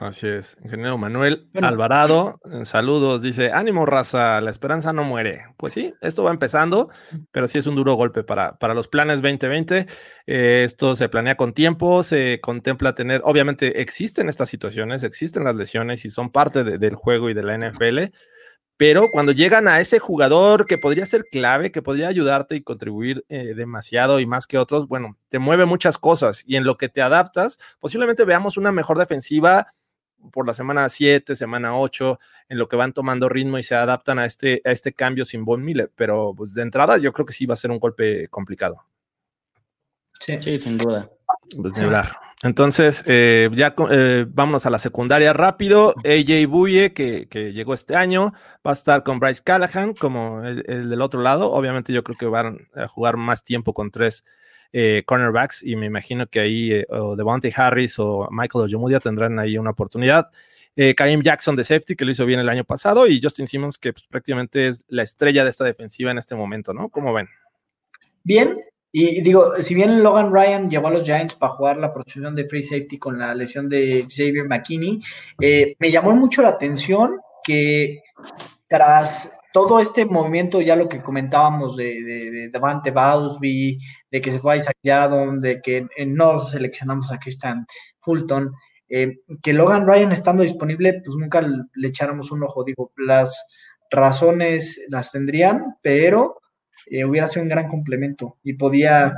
Speaker 4: Así es, ingeniero Manuel
Speaker 6: Bueno.
Speaker 4: Alvarado, eh, saludos, dice, ánimo raza, la esperanza no muere. Pues sí, esto va empezando, pero sí es un duro golpe para, para los planes 2020. Eh, esto se planea con tiempo, se contempla tener, obviamente existen estas situaciones, existen las lesiones y son parte de- del juego y de la NFL, pero cuando llegan a ese jugador que podría ser clave, que podría ayudarte y contribuir eh, demasiado y más que otros, bueno, te mueve muchas cosas y en lo que te adaptas, posiblemente veamos una mejor defensiva por la semana 7, semana 8, en lo que van tomando ritmo y se adaptan a este, a este cambio sin Von Miller. Pero pues, de entrada yo creo que sí va a ser un golpe complicado.
Speaker 5: Sí.
Speaker 6: Sí, sin duda.
Speaker 4: Pues hablar. Entonces, eh, ya eh, vámonos a la secundaria rápido. AJ Buye, que, que llegó este año, va a estar con Bryce Callahan como el, el del otro lado. Obviamente yo creo que van a jugar más tiempo con tres eh, cornerbacks y me imagino que ahí eh, o Devontae Harris o Michael Ojemudia tendrán ahí una oportunidad. Eh, Jackson de safety, que lo hizo bien el año pasado, y Justin Simmons, que pues, prácticamente es la estrella de esta defensiva en este momento, ¿no? ¿Cómo ven?
Speaker 5: Bien, y digo, si bien Logan Ryan llevó a los Giants para jugar la posición de free safety con la lesión de Xavier McKinney, eh, me llamó mucho la atención que tras todo este movimiento, ya lo que comentábamos de, de, de Davante Bowsby, de que se fue a Isaac Yadon, de que eh, no seleccionamos a Christian Fulton, eh, que Logan Ryan estando disponible, pues nunca le, echáramos un ojo. Digo, las razones las tendrían, pero eh, hubiera sido un gran complemento y podía,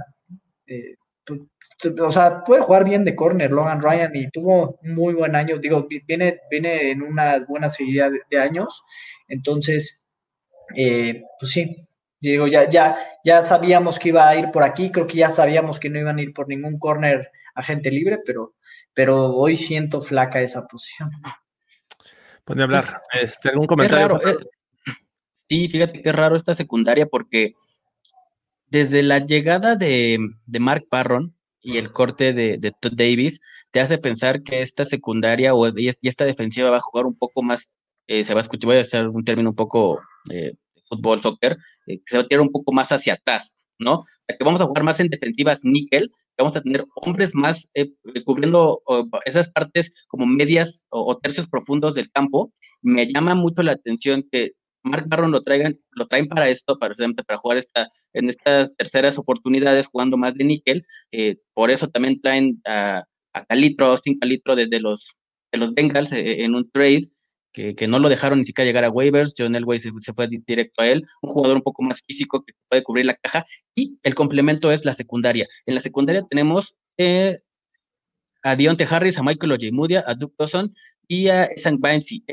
Speaker 5: eh, tu- o sea, puede jugar bien de corner Logan Ryan y tuvo un muy buen año, digo, vi- viene, viene en una buena seguida de años, entonces, eh, pues sí, digo, ya, ya, ya sabíamos que iba a ir por aquí, creo que ya sabíamos que no iban a ir por ningún corner agente libre, pero, pero hoy siento flaca esa posición.
Speaker 4: Pues de hablar. Este, ¿Algún comentario?
Speaker 6: raro, eh, sí, fíjate qué raro esta secundaria porque desde la llegada de, de Mark Parron y el corte de, de Todd Davis, te hace pensar que esta secundaria o y y esta defensiva va a jugar un poco más, eh, se va a escuchar, voy a hacer un término un poco eh, fútbol, soccer, eh, que se va a tirar un poco más hacia atrás, ¿no? O sea, que vamos a jugar más en defensivas níquel, que vamos a tener hombres más eh, cubriendo esas partes como medias o, tercios profundos del campo. Me llama mucho la atención que Mark Barron lo traigan, lo traen para esto, para, para jugar esta, en estas terceras oportunidades jugando más de níquel. por eso también traen a, a Calitro, Austin Calitro desde los, de los Bengals en un trade que, no lo dejaron ni siquiera llegar a waivers. John Elway se, se, fue directo a él, un jugador un poco más físico que puede cubrir la caja. Y el complemento es la secundaria. En la secundaria tenemos eh, a Dionte Harris, a Michael Ojemudia, a Duke Dawson y a Esan Baincy.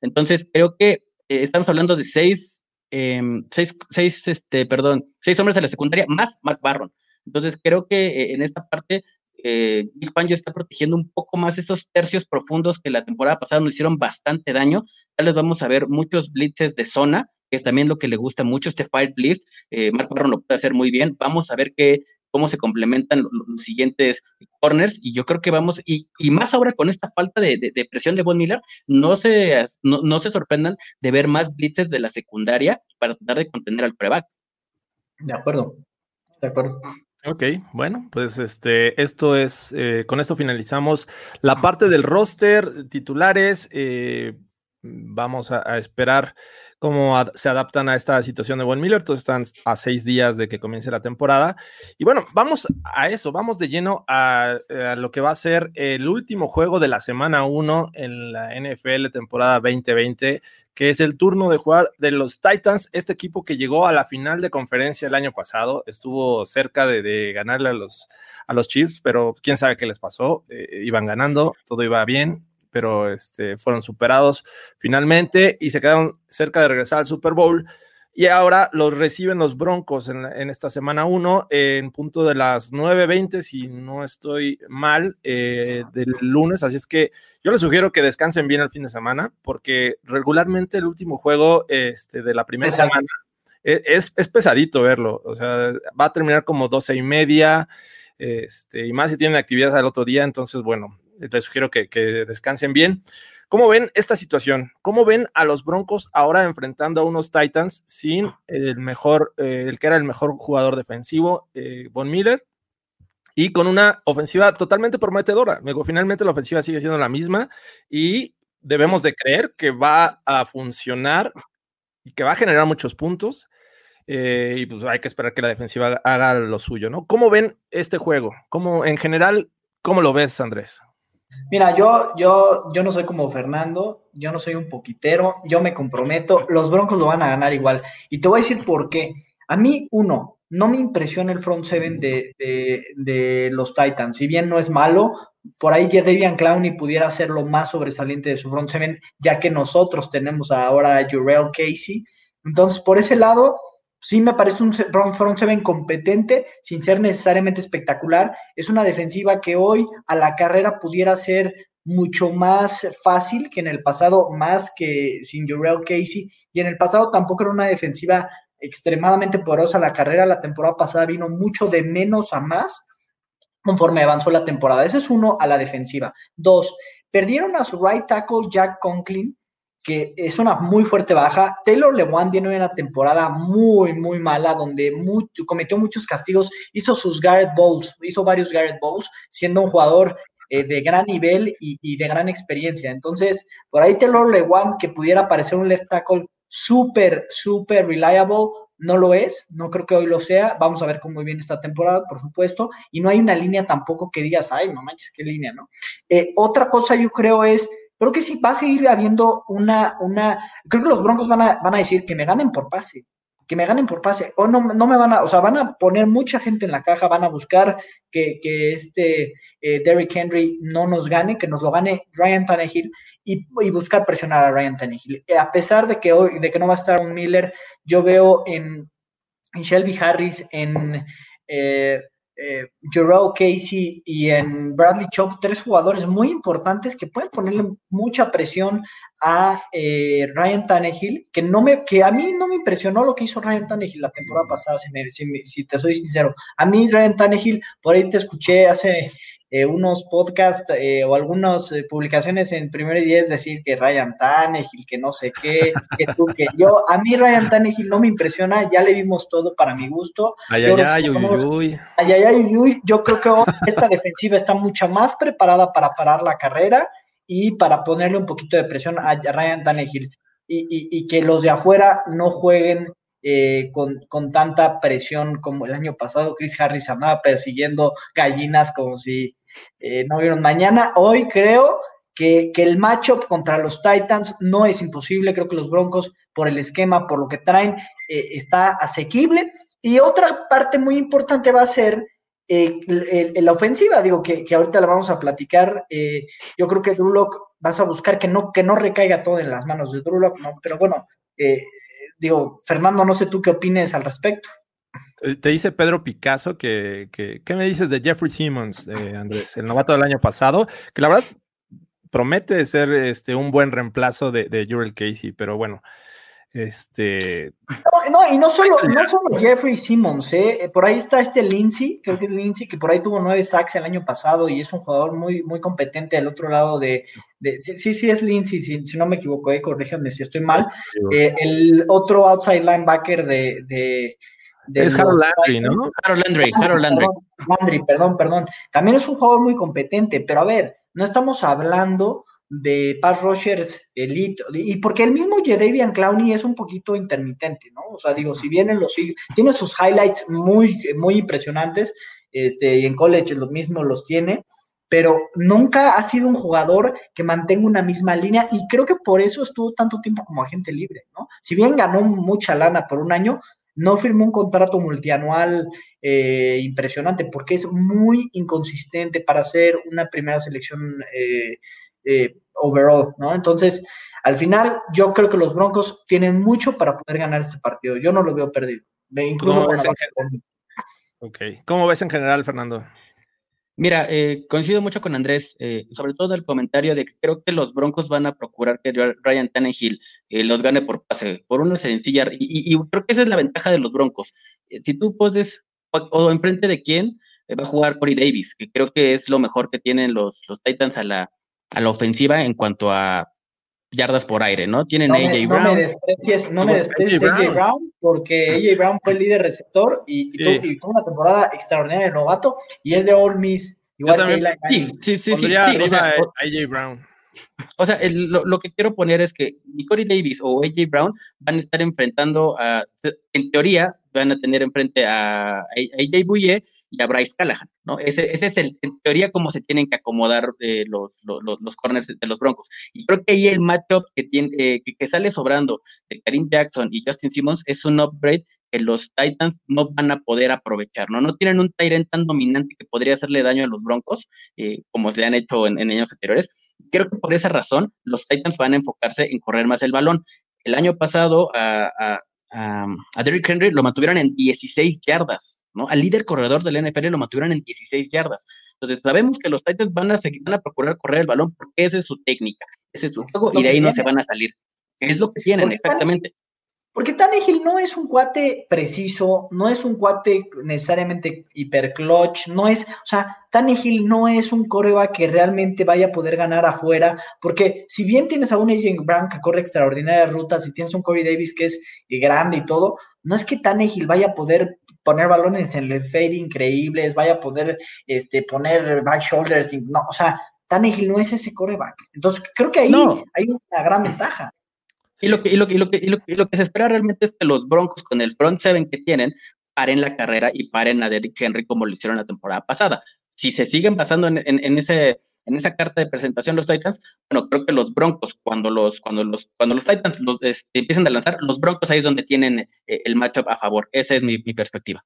Speaker 6: Entonces, creo que eh, estamos hablando de seis, em, seis, seis, este, perdón, seis hombres de la secundaria más Mark Barron. Entonces, creo que eh, en esta parte eh, Fangio está protegiendo un poco más esos tercios profundos que la temporada pasada nos hicieron bastante daño. Ya les vamos a ver muchos blitzes de zona, que es también lo que le gusta mucho, este Fire Blitz. Eh, Mark Barron lo puede hacer muy bien. Vamos a ver qué, cómo se complementan los, siguientes corners y yo creo que vamos, y, más ahora con esta falta de, presión de Von Miller, no se, no, se sorprendan de ver más blitzes de la secundaria para tratar de contener al preback.
Speaker 5: De acuerdo, de acuerdo.
Speaker 4: Ok, bueno, pues este, esto es, eh, con esto finalizamos la parte del roster, titulares, eh, vamos a, esperar cómo se adaptan a esta situación de Von Miller, todos están a seis días de que comience la temporada, y bueno, vamos a eso, vamos de lleno a, a lo que va a ser el último juego de la semana 1 en la NFL temporada 2020, que es el turno de jugar de los Titans, este equipo que llegó a la final de conferencia el año pasado, estuvo cerca de, ganarle a los, a los Chiefs, pero quién sabe qué les pasó, eh, iban ganando, todo iba bien, pero este, fueron superados finalmente y se quedaron cerca de regresar al Super Bowl. Y ahora los reciben los Broncos en, esta semana 1, en punto de las 9.20, si no estoy mal, eh, del lunes. Así es que yo les sugiero que descansen bien el fin de semana, porque regularmente el último juego este, de la primera semana e, es, es, pesadito verlo. O sea, va a terminar como 12 y media, este, y más si tienen actividades al otro día. Entonces, bueno, les sugiero que, que descansen bien. ¿Cómo ven esta situación? ¿Cómo ven a los Broncos ahora enfrentando a unos Titans sin el mejor, eh, el que era el mejor jugador defensivo, eh, Von Miller, y con una ofensiva totalmente prometedora? Finalmente la ofensiva sigue siendo la misma y debemos de creer que va a funcionar y que va a generar muchos puntos. Eh, y pues hay que esperar que la defensiva haga lo suyo, ¿no? ¿Cómo ven este juego? ¿Cómo, en general, cómo lo ves, Andrés?
Speaker 5: Mira, yo, yo, yo no soy como Fernando, yo no soy un poquitero, yo me comprometo, los Broncos lo van a ganar igual. Y te voy a decir por qué. A mí, uno, no me impresiona el front seven de, de, los Titans. Si bien no es malo, por ahí ya Debian Clowney pudiera ser lo más sobresaliente de su front seven, ya que nosotros tenemos ahora a Jurel Casey. Entonces, por ese lado, sí me parece un front seven competente, sin ser necesariamente espectacular. Es una defensiva que hoy a la carrera pudiera ser mucho más fácil que en el pasado, más que sin Jurel Casey. Y en el pasado tampoco era una defensiva extremadamente poderosa. La carrera la temporada pasada vino mucho de menos a más conforme avanzó la temporada. Ese es uno a la defensiva. Dos, perdieron a su right tackle Jack Conklin, que es una muy fuerte baja. Taylor Lewan viene una temporada muy, muy mala, donde cometió muchos castigos, hizo sus Garrett Bowls, hizo varios Garrett Bowls, siendo un jugador eh, de gran nivel y, de gran experiencia. Entonces, por ahí Taylor Lewan, que pudiera parecer un left tackle súper, súper reliable, no lo es, no creo que hoy lo sea. Vamos a ver cómo viene esta temporada, por supuesto. Y no hay una línea tampoco que digas, ay, no manches, qué línea, ¿no? Eh, otra cosa yo creo es Creo que sí va a seguir habiendo una, una, creo que los Broncos van a, van a decir que me ganen por pase, que me ganen por pase, o no, no me van a, o sea, van a poner mucha gente en la caja, van a buscar que, que este eh, Derrick Henry no nos gane, que nos lo gane Ryan Tannehill y, y, buscar presionar a Ryan Tannehill. Eh, a pesar de que hoy, de que no va a estar un Miller, yo veo en, en Shelby Harris, en eh, eh, Casey y en Bradley Chop, tres jugadores muy importantes que pueden ponerle mucha presión a eh, Ryan Tannehill, que, no me, que a mí no me impresionó lo que hizo Ryan Tannehill la temporada pasada, si, te soy sincero. A mí Ryan Tannehill, por ahí te escuché hace eh, unos podcasts eh, o algunas eh, publicaciones en Primero y Diez decir que Ryan Tannehill, que no sé qué, que tú, que yo. A mí Ryan Tannehill no me impresiona, ya le vimos todo para mi gusto.
Speaker 4: Ay,
Speaker 5: Yo
Speaker 4: ay, ay, uy.
Speaker 5: Ay, ay, uy, uy, yo creo que esta defensiva está mucho más preparada para parar la carrera y para ponerle un poquito de presión a Ryan Tannehill y, y- y que los de afuera no jueguen eh, con, con tanta presión como el año pasado. Chris Harris andaba persiguiendo gallinas como si eh, no vieron mañana. Hoy creo que, que el matchup contra los Titans no es imposible. Creo que los Broncos, por el esquema, por lo que traen, eh, está asequible. Y otra parte muy importante va a ser eh, la ofensiva, digo que, que ahorita la vamos a platicar. eh, yo creo que Drew Lock vas a buscar que no, que no recaiga todo en las manos de Drew Lock, ¿no? pero bueno, eh, digo, Fernando, no sé tú qué opines al respecto.
Speaker 4: Eh, Te dice Pedro Picasso que, que- ¿qué me dices de Jeffrey Simmons, eh, Andrés, el novato del año pasado? Que la verdad promete ser este, un buen reemplazo de, de Jurel Casey, pero bueno, este,
Speaker 5: No, no, y no solo, no solo Jeffrey Simmons, ¿eh? por ahí está este Lindsay, creo que es Lindsay, que por ahí tuvo nueve sacks el año pasado y es un jugador muy, muy competente del otro lado de, de- sí, sí, sí es Lindsay, si, si no me equivoco, eh, corríjanme si estoy mal. Eh, el otro outside linebacker de... de, de
Speaker 4: es Harold Landry. ¿no?
Speaker 6: Harold Landry, Harold Landry.
Speaker 5: Landry, perdón, perdón. También es un jugador muy competente, pero a ver, no estamos hablando de pass rushers elite, y porque el mismo Jadavian Clowney es un poquito intermitente, ¿no? O sea, digo, si vienen los tiene sus highlights muy, muy impresionantes, este, y en college lo mismo los tiene, pero nunca ha sido un jugador que mantenga una misma línea, y creo que por eso estuvo tanto tiempo como agente libre, ¿no? Si bien ganó mucha lana por un año, no firmó un contrato multianual eh, impresionante porque es muy inconsistente para ser una primera selección eh, eh, overall, ¿no? Entonces, al final, yo creo que los Broncos tienen mucho para poder ganar este partido. Yo no lo veo perdido. De incluso
Speaker 4: ¿Cómo ves en Ok. ¿Cómo ves en general, Fernando?
Speaker 6: Mira, eh, coincido mucho con Andrés, eh, sobre todo el comentario de que creo que los Broncos van a procurar que Ryan Tannehill eh, los gane por pase, por una sencilla, y, y- y creo que esa es la ventaja de los Broncos. Eh, si tú puedes, o, o enfrente de quién, eh, va a jugar Corey Davis, que creo que es lo mejor que tienen los, los Titans a la, a la ofensiva en cuanto a yardas por aire, ¿no? Tienen
Speaker 5: No
Speaker 6: a AJ
Speaker 5: me, no
Speaker 6: Brown.
Speaker 5: me desprecies, no me desprecies
Speaker 4: AJ
Speaker 5: AJ
Speaker 4: Brown.
Speaker 5: Brown, porque AJ Brown fue el líder receptor y, y
Speaker 4: Sí.
Speaker 5: tuvo, y tuvo una temporada extraordinaria de novato y es de Ole Miss. Igual que
Speaker 6: Sí, sí, sí, sí,
Speaker 4: Pondría
Speaker 6: sí, o
Speaker 4: arriba
Speaker 6: sea,
Speaker 4: a
Speaker 6: o-
Speaker 4: AJ Brown.
Speaker 6: O sea, el- lo, lo que quiero poner es que Corey Davis o AJ Brown van a estar enfrentando a, en teoría, van a tener enfrente a, AJ Bouye y a Bryce Callahan, ¿no? Ese, ese es el, en teoría, cómo se tienen que acomodar eh, los, los, los- corners de los Broncos. Y creo que ahí el matchup que, tiene, eh, que, sale sobrando de Karim Jackson y Justin Simmons es un upgrade que los Titans no van a poder aprovechar, ¿no? No tienen un Tyrant tan dominante que podría hacerle daño a los Broncos, eh, como se han hecho en años anteriores. Creo que por esa razón los Titans van a enfocarse en correr más el balón. El año pasado a, a, a, a Derrick Henry lo mantuvieron en 16 yardas, ¿no? Al líder corredor del NFL lo mantuvieron en 16 yardas. Entonces sabemos que los Titans van a seguir, van a procurar correr el balón porque esa es su técnica, ese es su juego y de ahí no se van a salir. Es lo que tienen, exactamente.
Speaker 5: Porque Tannehill no es un cuate preciso, no es un cuate necesariamente hiperclutch, no es, o sea, Tannehill no es un coreback que realmente vaya a poder ganar afuera, porque si bien tienes a un AJ Brown que corre extraordinarias rutas y tienes un Corey Davis que es grande y todo, no es que Tannehill vaya a poder poner balones en el fade increíbles, vaya a poder este, poner back shoulders, no, o sea, Tannehill no es ese coreback. Entonces, creo que ahí
Speaker 6: No.
Speaker 5: hay una gran ventaja.
Speaker 6: Y lo, que, y, lo, que- y, lo que, y, lo, y lo que se espera realmente es que los Broncos, con el front seven que tienen, paren la carrera y paren a Derrick Henry como lo hicieron la temporada pasada. Si se siguen basando en, en, en ese, en esa carta de presentación los Titans, bueno, creo que los Broncos, cuando los, cuando los, cuando los Titans los, este, empiezan a lanzar, los Broncos ahí es donde tienen eh, el matchup a favor. Esa es mi, mi perspectiva.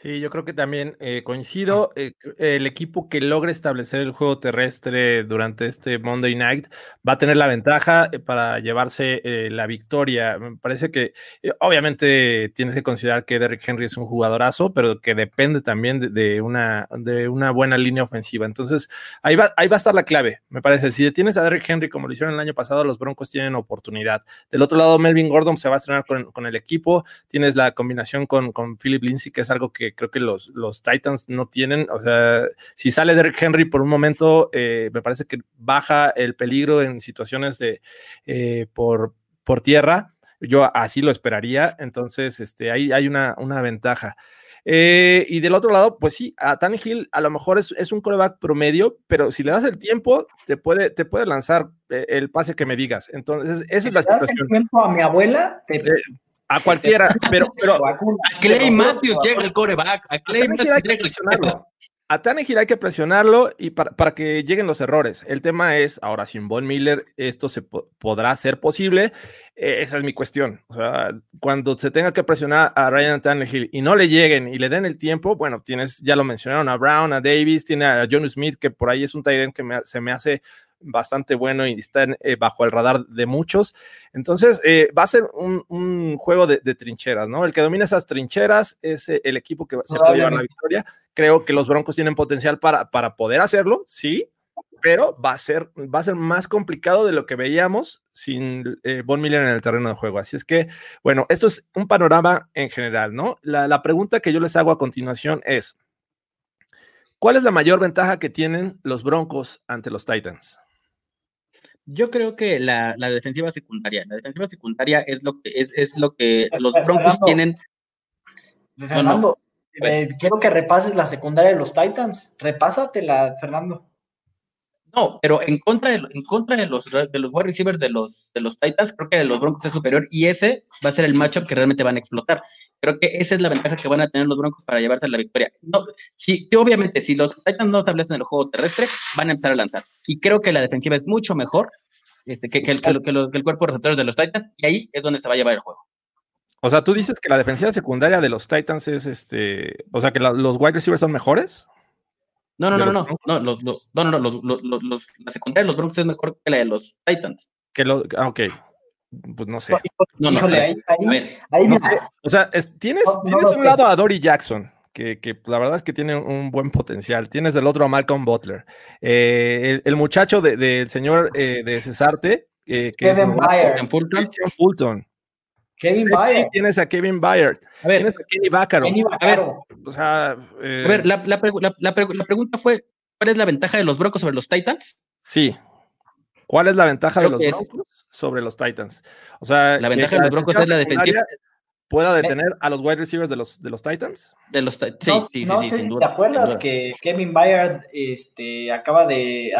Speaker 4: Sí, yo creo que también eh, coincido. eh, el equipo que logre establecer el juego terrestre durante este Monday Night va a tener la ventaja eh, para llevarse la victoria. Me parece que obviamente tienes que considerar que Derrick Henry es un jugadorazo, pero que depende también de, de una, de una buena línea ofensiva. Entonces, ahí va, ahí va a estar la clave, me parece. Si detienes a Derrick Henry como lo hicieron el año pasado, los Broncos tienen oportunidad. Del otro lado, Melvin Gordon se va a estrenar con, con el equipo. Tienes la combinación con, con Philip Lindsay, que es algo que que creo que los, los Titans no tienen. O sea, si sale Derrick Henry por un momento, eh, me parece que baja el peligro en situaciones de eh, por, por tierra. Yo así lo esperaría. Entonces, este, ahí hay una, una ventaja. Eh, y del otro lado, pues sí, a Tannehill a lo mejor es, es, un coreback promedio, pero si le das el tiempo, te puede, te puede lanzar el pase que me digas. Entonces, esa
Speaker 5: si
Speaker 4: es la
Speaker 5: le das
Speaker 4: situación.
Speaker 5: el tiempo a mi abuela, te,
Speaker 4: Eh, a cualquiera, pero.
Speaker 6: A Clay Matthews llega el coreback. A Clay Matthews
Speaker 4: que
Speaker 6: llega el
Speaker 4: presionarlo. A Tannehill hay que presionarlo y para, para que lleguen los errores. El tema es, ahora sin Von Miller, esto se po- podrá ser posible. Eh, esa es mi cuestión. O sea, cuando se tenga que presionar a Ryan Tannehill y no le lleguen y le den el tiempo, bueno, tienes, ya lo mencionaron, a Brown, a Davis, tiene a John Smith, que por ahí es un tight end que me- se me hace bastante bueno y está eh, bajo el radar de muchos. Entonces, eh, va a ser un, un juego de, de trincheras, ¿no? El que domina esas trincheras es eh, el equipo que se puede llevar la victoria. Creo que los Broncos tienen potencial para, para poder hacerlo, sí, pero va a ser, va a ser más complicado de lo que veíamos sin eh, Von Miller en el terreno de juego. Así es que, bueno, esto es un panorama en general, ¿no? La, la pregunta que yo les hago a continuación es, ¿cuál es la mayor ventaja que tienen los Broncos ante los Titans?
Speaker 6: Yo creo que la, la defensiva secundaria, la defensiva secundaria es lo que es, es lo que los
Speaker 5: Fernando.
Speaker 6: Broncos tienen.
Speaker 5: Fernando, eh, quiero que repases la secundaria de los Titans. Repásatela, Fernando.
Speaker 6: No, pero en contra de, en contra de los de los wide receivers de los de los Titans, creo que los Broncos es superior y ese va a ser el matchup que realmente van a explotar. Creo que esa es la ventaja que van a tener los Broncos para llevarse la victoria. No, sí, obviamente, si los Titans no establecen el juego terrestre, van a empezar a lanzar. Y creo que la defensiva es mucho mejor este, que, el, que que el cuerpo de receptores de los Titans, y ahí es donde se va a llevar el juego.
Speaker 4: O sea, tú dices que la defensiva secundaria de los Titans es este, o sea, que los wide receivers son mejores.
Speaker 6: No, no,
Speaker 4: ¿De
Speaker 6: no, no, no, los, los- no, no, no, los, los- los- los- la secundaria de los Broncos es mejor que la de los Titans.
Speaker 4: Que lo, ah, ok, pues no sé.
Speaker 6: No, no,
Speaker 5: Híjole, ahí, ahí, ahí
Speaker 4: No O sea, es- tienes,
Speaker 5: No, no
Speaker 4: tienes
Speaker 5: lo
Speaker 4: un lado a Dory Jackson, que, que la verdad es que tiene un buen potencial. Tienes del otro a Malcolm Butler. Eh, el, el muchacho de- del señor eh, de Cesarte, eh, que es
Speaker 5: Kevin
Speaker 6: en Fulton.
Speaker 4: Christian Fulton.
Speaker 5: Kevin Byard.
Speaker 4: Tienes a Kevin Byard.
Speaker 6: A ver,
Speaker 4: Tienes a Kenny Vaccaro.
Speaker 5: Kenny Vaccaro.
Speaker 4: O sea, eh,
Speaker 6: a ver, la, la pregu- la- la pregu- la pregunta fue, ¿cuál es la ventaja de los Broncos sobre los Titans?
Speaker 4: sí. ¿Cuál es la ventaja
Speaker 6: Creo
Speaker 4: de los
Speaker 6: es-
Speaker 4: Broncos sobre los Titans? O sea,
Speaker 6: La ventaja de los Broncos es la defensiva.
Speaker 4: ¿Pueda detener a los wide receivers de los, de los Titans?
Speaker 6: De los Ti- sí,
Speaker 5: no,
Speaker 6: sí, sí,
Speaker 5: no
Speaker 6: sí,
Speaker 5: sé
Speaker 6: sin
Speaker 5: si
Speaker 6: duda.
Speaker 5: te acuerdas que Kevin Byard este, acaba de,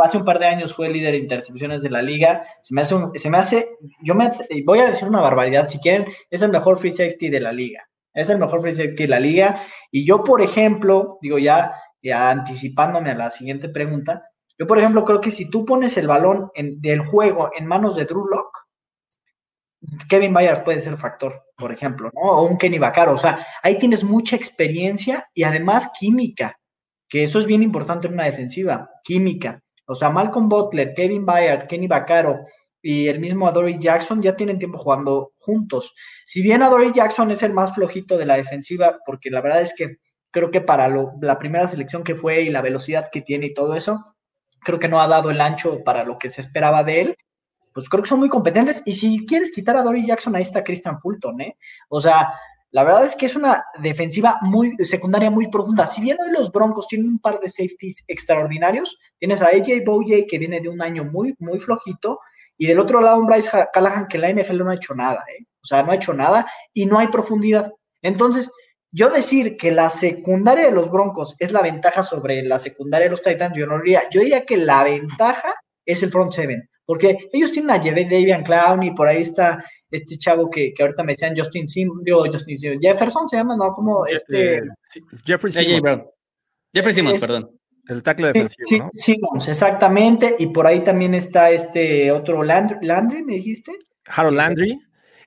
Speaker 5: hace un par de años fue líder de intercepciones de la liga. Se me hace, un- se me hace, yo me, voy a decir una barbaridad, si quieren, es el mejor free safety de la liga. Es el mejor free safety de la liga. Y yo, por ejemplo, digo ya, ya anticipándome a la siguiente pregunta, yo, por ejemplo, creo que si tú pones el balón en- del juego en manos de Drew Lock, Kevin Byard puede ser factor, por ejemplo, ¿no? O un Kenny Vaccaro. O sea, ahí tienes mucha experiencia y además química, que eso es bien importante en una defensiva, química. O sea, Malcolm Butler, Kevin Byard, Kenny Vaccaro y el mismo Adoree Jackson ya tienen tiempo jugando juntos. Si bien Adoree Jackson es el más flojito de la defensiva, porque la verdad es que creo que para lo- la primera selección que fue y la velocidad que tiene y todo eso, creo que no ha dado el ancho para lo que se esperaba de él. Pues creo que son muy competentes. Y si quieres quitar a Dory Jackson, ahí está Christian Fulton, ¿eh? O sea, la verdad es que es una defensiva muy secundaria muy profunda. Si bien hoy los Broncos tienen un par de safeties extraordinarios, tienes a AJ Bouye que viene de un año muy, muy flojito, y del otro lado un Bryce Ha- Callahan que la NFL no ha hecho nada, ¿eh? O sea, no ha hecho nada y no hay profundidad. Entonces, yo decir que la secundaria de los Broncos es la ventaja sobre la secundaria de los Titans, yo no diría. Yo diría que la ventaja es el front seven, porque ellos tienen a Davian Clown y por ahí está este chavo que, que ahorita me decían Justin Sim, digo, Justin Sim, Jefferson se llama, ¿no? Como este...
Speaker 4: Eh, Jeffrey Simmons,
Speaker 6: Brown. Jeffrey Simmons,
Speaker 5: Es-
Speaker 6: perdón.
Speaker 4: el tackle defensivo,
Speaker 5: sí,
Speaker 4: ¿no?
Speaker 5: Simmons, exactamente, y por ahí también está este otro Landry, Landry ¿me dijiste?
Speaker 4: Harold Landry.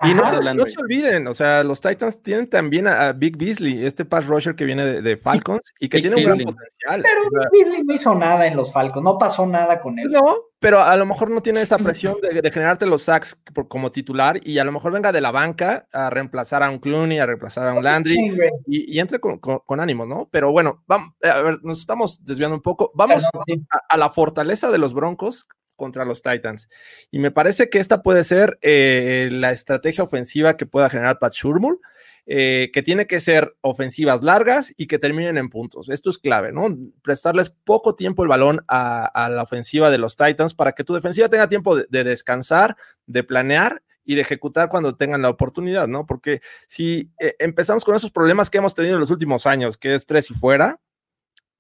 Speaker 4: Y no se, no se olviden, o sea, los Titans tienen también a, a Big Beasley, este pass rusher que viene de, de Falcons y que
Speaker 6: Big
Speaker 4: tiene un gran potencial.
Speaker 5: Pero
Speaker 4: sea,
Speaker 5: Beasley no hizo nada en los Falcons, no pasó nada con él.
Speaker 4: no, pero a lo mejor no tiene esa presión de, de generarte los sacks por- como titular y a lo mejor venga de la banca a reemplazar a un Clooney, a reemplazar a un Landry y, y entre con, con, con ánimos, ¿no? Pero bueno, vamos, a ver, nos estamos desviando un poco. Vamos
Speaker 5: Perdón, sí.
Speaker 4: a, a la fortaleza de los Broncos contra los Titans. Y me parece que esta puede ser eh, la estrategia ofensiva que pueda generar Pat Shurmur. eh, que tiene que ser ofensivas largas y que terminen en puntos. Esto es clave, ¿no? Prestarles poco tiempo el balón a, la ofensiva de los Titans para que tu defensiva tenga tiempo de, descansar, de planear y de ejecutar cuando tengan la oportunidad, ¿no? Porque si eh, empezamos con esos problemas que hemos tenido en los últimos años, que es tres y fuera,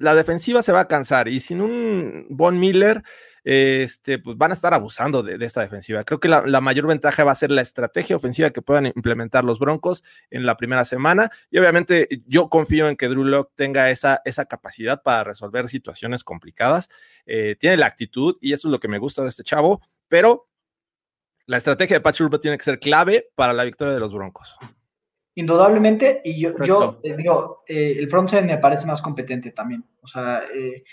Speaker 4: la defensiva se va a cansar y sin un Von Miller este, pues van a estar abusando de, esta defensiva. Creo que la, mayor ventaja va a ser la estrategia ofensiva que puedan implementar los Broncos en la primera semana. Y obviamente yo confío en que Drew Locke tenga esa, esa capacidad para resolver situaciones complicadas. Eh, tiene la actitud y eso es lo que me gusta de este chavo, pero la estrategia de Pat tiene que ser clave para la victoria de los Broncos.
Speaker 5: Indudablemente, y yo, yo eh, digo, eh, el front me parece más competente también. O sea, eh,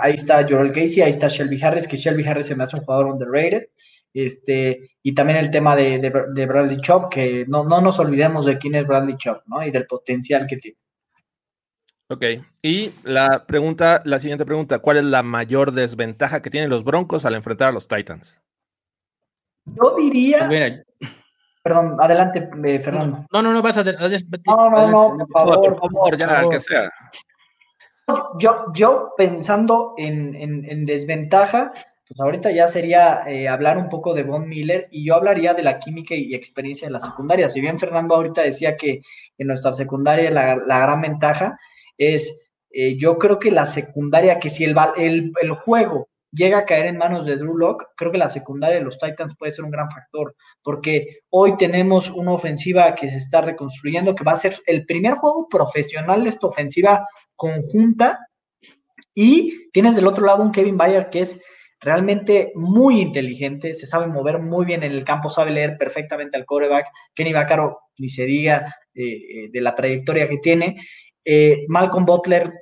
Speaker 5: ahí está Joel Casey, ahí está Shelby Harris, que Shelby Harris se me hace un jugador underrated. Este, y también el tema de, de, Bradley Chop, que no, no nos olvidemos de quién es Bradley Chop, ¿no? Y del potencial que tiene.
Speaker 4: Ok, y la pregunta, la siguiente pregunta, ¿cuál es la mayor desventaja que tienen los Broncos al enfrentar a los Titans?
Speaker 5: Yo diría. Pues perdón, adelante, eh, Fernando.
Speaker 6: No, no, no, vas a.
Speaker 5: No, no, no, por favor, por favor,
Speaker 4: ya, que sea
Speaker 5: yo, yo pensando en, desventaja, pues ahorita ya sería eh, hablar un poco de Von Miller y yo hablaría de la química y experiencia de la secundaria. Si bien Fernando ahorita decía que en nuestra secundaria la, gran ventaja es, eh, yo creo que la secundaria, que si el, el, el juego llega a caer en manos de Drew Locke, creo que la secundaria de los Titans puede ser un gran factor, porque hoy tenemos una ofensiva que se está reconstruyendo, que va a ser el primer juego profesional de esta ofensiva conjunta, y tienes del otro lado un Kevin Bayer que es realmente muy inteligente, se sabe mover muy bien en el campo, sabe leer perfectamente al coreback, Kenny Vaccaro, ni se diga eh, eh, de la trayectoria que tiene, eh, Malcolm Butler,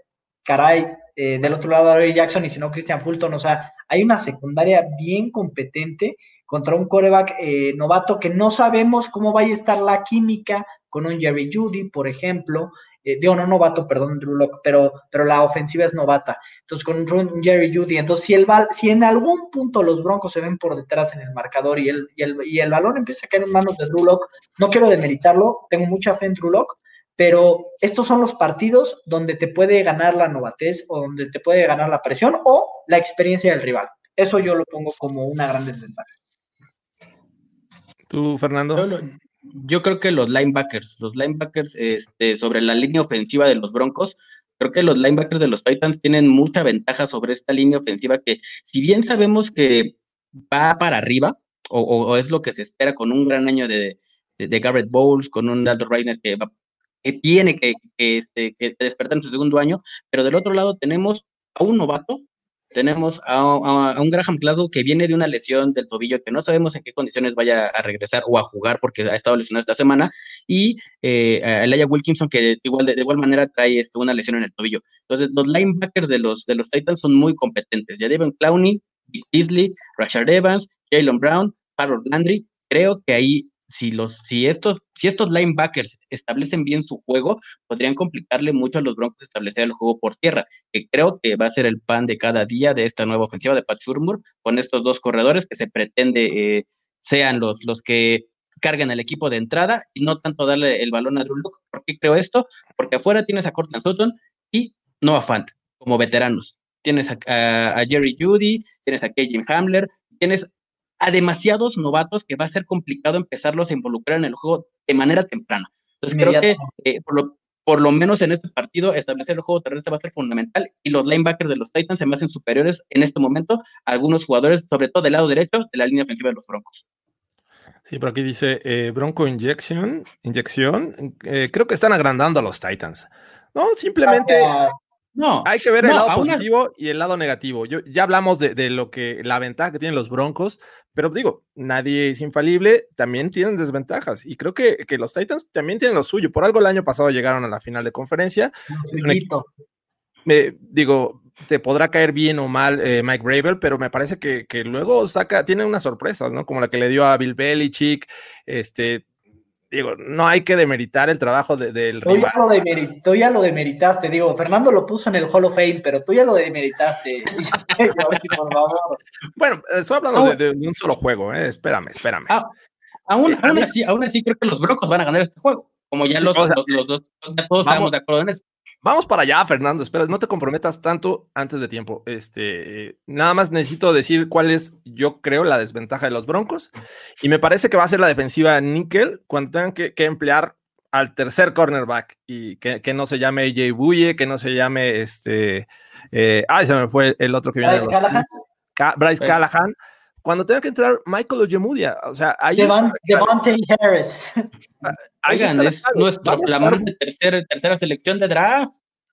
Speaker 5: caray, del otro lado Ari Jackson y si no Christian Fulton, o sea, hay una secundaria bien competente contra un coreback novato que no sabemos cómo vaya a estar la química con un Jerry Judy, por ejemplo, eh, digo, no novato, perdón, Drew Locke, pero, pero la ofensiva es novata. Entonces, con un Jerry Judy, entonces, si, el, si en algún punto los Broncos se ven por detrás en el marcador y el, y el, y el balón empieza a caer en manos de Drew Locke, no quiero demeritarlo, tengo mucha fe en Drew Locke, pero estos son los partidos donde te puede ganar la novatez o donde te puede ganar la presión o la experiencia del rival. Eso yo lo pongo como una gran desventaja.
Speaker 4: ¿Tú, Fernando?
Speaker 6: Yo, creo que los linebackers, los linebackers este, sobre la línea ofensiva de los Broncos, creo que los linebackers de los Titans tienen mucha ventaja sobre esta línea ofensiva que, si bien sabemos que va para arriba, o, es lo que se espera con un gran año de, de, Garrett Bowles, con un Dalton Reiner que va que tiene que, este, que despertar en su segundo año, pero del otro lado tenemos a un novato, tenemos a, un Graham Glasgow que viene de una lesión del tobillo que no sabemos en qué condiciones vaya a regresar o a jugar porque ha estado lesionado esta semana, y eh, a Elijah Wilkinson que igual, de, igual manera trae este, una lesión en el tobillo. Entonces, los linebackers de los, de los Titans son muy competentes. Ya Devin Clowney, Beasley, Rashard Evans, Jalen Brown, Harold Landry, creo que ahí si, los, si, estos, si estos linebackers establecen bien su juego, podrían complicarle mucho a los Broncos establecer el juego por tierra, que creo que va a ser el pan de cada día de esta nueva ofensiva de Pat Shurmur, con estos dos corredores que se pretende eh, sean los, los que carguen al equipo de entrada y no tanto darle el balón a Drew Luck. ¿Por qué creo esto? Porque afuera tienes a Cortland Sutton y Noah Fant como veteranos. Tienes a, a, Jerry Judy, tienes a Kevin Hamler, tienes a demasiados novatos que va a ser complicado empezarlos a involucrar en el juego de manera temprana. Entonces creo que eh, por, lo, menos en este partido establecer el juego terrestre va a ser fundamental y los linebackers de los Titans se me hacen superiores en este momento a algunos jugadores, sobre todo del lado derecho de la línea ofensiva de los Broncos.
Speaker 4: Sí, por aquí dice eh, Bronco Injection, inyección. Eh, creo que están agrandando a los Titans. No, simplemente no, hay que ver el lado positivo y el lado negativo. Yo, ya hablamos de, lo que la ventaja que tienen los Broncos, pero digo, nadie es infalible, también tienen desventajas. Y creo que, los Titans también tienen lo suyo. Por algo el año pasado llegaron a la final de conferencia. Me, digo, te podrá caer bien o mal eh, Mike Bravel, pero me parece que, que, luego saca, tiene unas sorpresas, ¿no? Como la que le dio a Bill Belichick, este, digo, no hay que demeritar el trabajo del
Speaker 5: tú rival. Ya lo tú ya lo demeritaste, digo, Fernando lo puso en el Hall of Fame, pero tú ya lo demeritaste.
Speaker 4: por favor. Bueno, estoy hablando de, un solo juego, ¿eh? espérame, espérame.
Speaker 6: Ah, aún, aún, así, aún así creo que los Broncos van a ganar este juego. como ya
Speaker 4: Sí,
Speaker 6: los,
Speaker 4: o sea,
Speaker 6: los- los dos, ya todos estamos de acuerdo en eso.
Speaker 4: Vamos para allá, Fernando. Espera, no te comprometas tanto antes de tiempo. Este, nada más necesito decir cuál es, yo creo, la desventaja de los Broncos. Y me parece que va a ser la defensiva níquel cuando tengan que, que emplear al tercer cornerback y que, que no se llame AJ Buye, que no se llame este. eh, ay, se me fue el otro que viene. de
Speaker 5: Bryce Callahan,
Speaker 4: Ca- Bryce
Speaker 6: Pues-
Speaker 4: Callahan. Cuando tenga que entrar Michael Ojemudia, o sea, ahí
Speaker 5: Devan-
Speaker 4: está-
Speaker 5: Devontae Harris.
Speaker 4: ahí
Speaker 6: Oigan, es nuestro
Speaker 4: Van a estar
Speaker 6: flamante tercer, tercera selección de draft.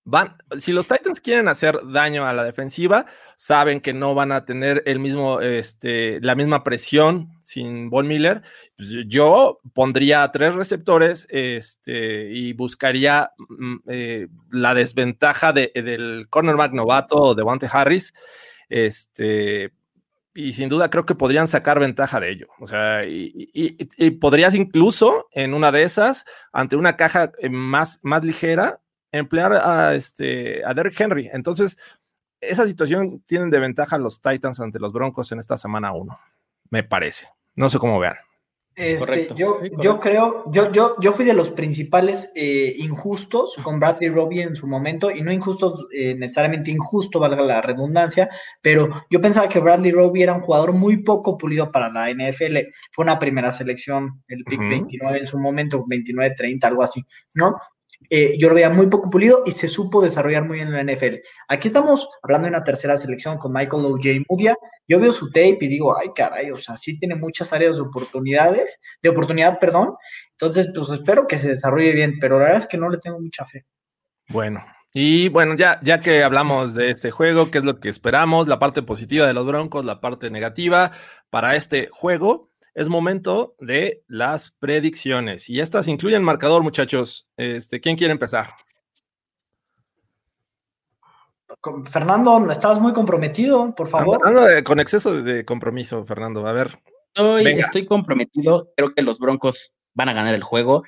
Speaker 4: Van, si los Titans quieren hacer daño a la defensiva, saben que no van a tener el mismo, este, la misma presión sin Von Miller. Pues, yo pondría a tres receptores este, y buscaría mm, eh, la desventaja de- del cornerback novato de Devante Harris. Este, y sin duda creo que podrían sacar ventaja de ello. O sea, y, podrías incluso en una de esas, ante una caja eh, más, más ligera, emplear a, este, a Derrick Henry. Entonces, esa situación tienen de ventaja los Titans ante los Broncos en esta semana 1, me parece. No sé cómo vean.
Speaker 5: Este,
Speaker 6: Correcto.
Speaker 5: Yo,
Speaker 6: Sí,
Speaker 5: yo creo, yo, yo, yo fui de los principales eh, injustos con Bradley Robbie en su momento, y no injustos, eh, necesariamente injusto, valga la redundancia, pero yo pensaba que Bradley Robbie era un jugador muy poco pulido para la NFL. Fue una primera selección, el pick
Speaker 4: Ujú.
Speaker 5: 29 en su momento, 29-30, algo así, ¿no? Yo lo veía muy poco pulido y se supo desarrollar muy bien en la NFL. Aquí estamos hablando de una tercera selección con Michael O.J. Mudia, yo veo su tape y digo, ay, caray, o sea, sí tiene muchas áreas de oportunidades, de oportunidad, perdón. Entonces, pues espero que se desarrolle bien, pero la verdad es que no le tengo mucha fe.
Speaker 4: Bueno, y bueno, ya, ya que hablamos de este juego, qué es lo que esperamos, la parte positiva de los Broncos, la parte negativa para este juego, es momento de las predicciones. Y estas incluyen marcador, muchachos. Este, ¿Quién quiere empezar?
Speaker 5: Fernando, estabas muy comprometido, por favor.
Speaker 4: Ando- ando de- con exceso de, de compromiso, Fernando. A ver,
Speaker 6: Estoy,
Speaker 4: Venga.
Speaker 6: estoy comprometido. Creo que los Broncos van a ganar el juego.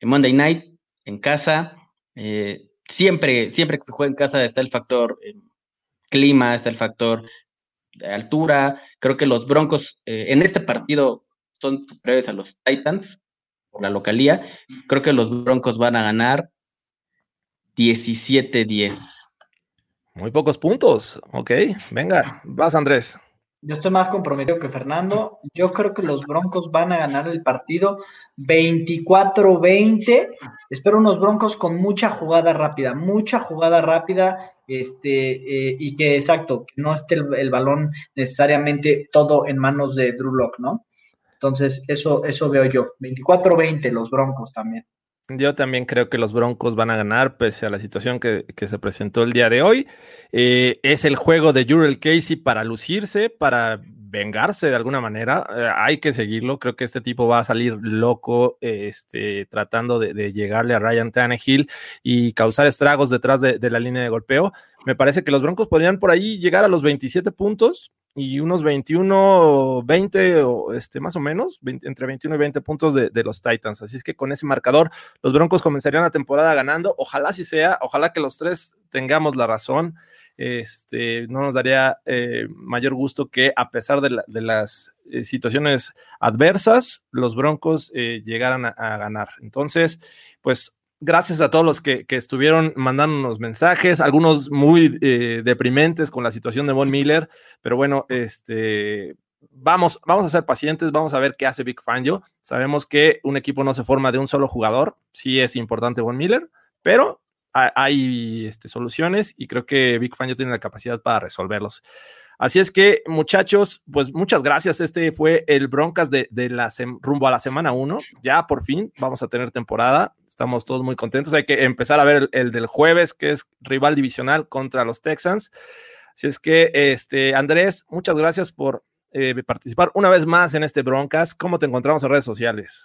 Speaker 6: En Monday Night, en casa. eh, siempre, siempre que se juega en casa está el factor eh, clima, está el factor de altura. Creo que los Broncos eh, en este partido son superiores a los Titans por la localía. Creo que los Broncos van a ganar 17-10.
Speaker 4: muy pocos puntos. Ok, venga, vas, Andrés.
Speaker 5: Yo estoy más comprometido que Fernando. Yo creo que los Broncos van a ganar el partido 24-20. Espero unos Broncos con mucha jugada rápida, mucha jugada rápida, este, eh, y que exacto, que no esté el, el balón necesariamente todo en manos de Drew Lock, ¿no? Entonces, eso, eso veo yo. 24-20 los Broncos también.
Speaker 4: Yo también creo que los Broncos van a ganar pese a la situación que, que se presentó el día de hoy. Eh, es el juego de Jurel Casey para lucirse, para vengarse de alguna manera. Eh, hay que seguirlo. Creo que este tipo va a salir loco eh, este, tratando de, llegarle a Ryan Tannehill y causar estragos detrás de, de la línea de golpeo. Me parece que los Broncos podrían por ahí llegar a los 27 puntos y unos 21, 20 o este, más o menos, 20 entre 21 y 20 puntos de, de, los Titans. Así es que con ese marcador, los Broncos comenzarían la temporada ganando. Ojalá así sea, ojalá que los tres tengamos la razón. Este, no nos daría eh, mayor gusto que a pesar de, la, de las eh, situaciones adversas, los Broncos eh, llegaran a, ganar. Entonces, pues gracias a todos los que, que estuvieron mandándonos mensajes, algunos muy eh, deprimentes con la situación de Von Miller, pero bueno, este, vamos, vamos a ser pacientes, vamos a ver qué hace Big Fangio. Sabemos que un equipo no se forma de un solo jugador, sí es importante Von Miller, pero hay este, soluciones y creo que Big Fangio tiene la capacidad para resolverlos. Así es que, muchachos, pues muchas gracias. Este fue el Broncas de, de la rumbo a la semana 1. Ya por fin vamos a tener temporada estamos todos muy contentos. Hay que empezar a ver el, el, del jueves, que es rival divisional contra los Texans. Así es que, este, Andrés, muchas gracias por eh, participar una vez más en este Broncas. ¿Cómo te encontramos en redes sociales?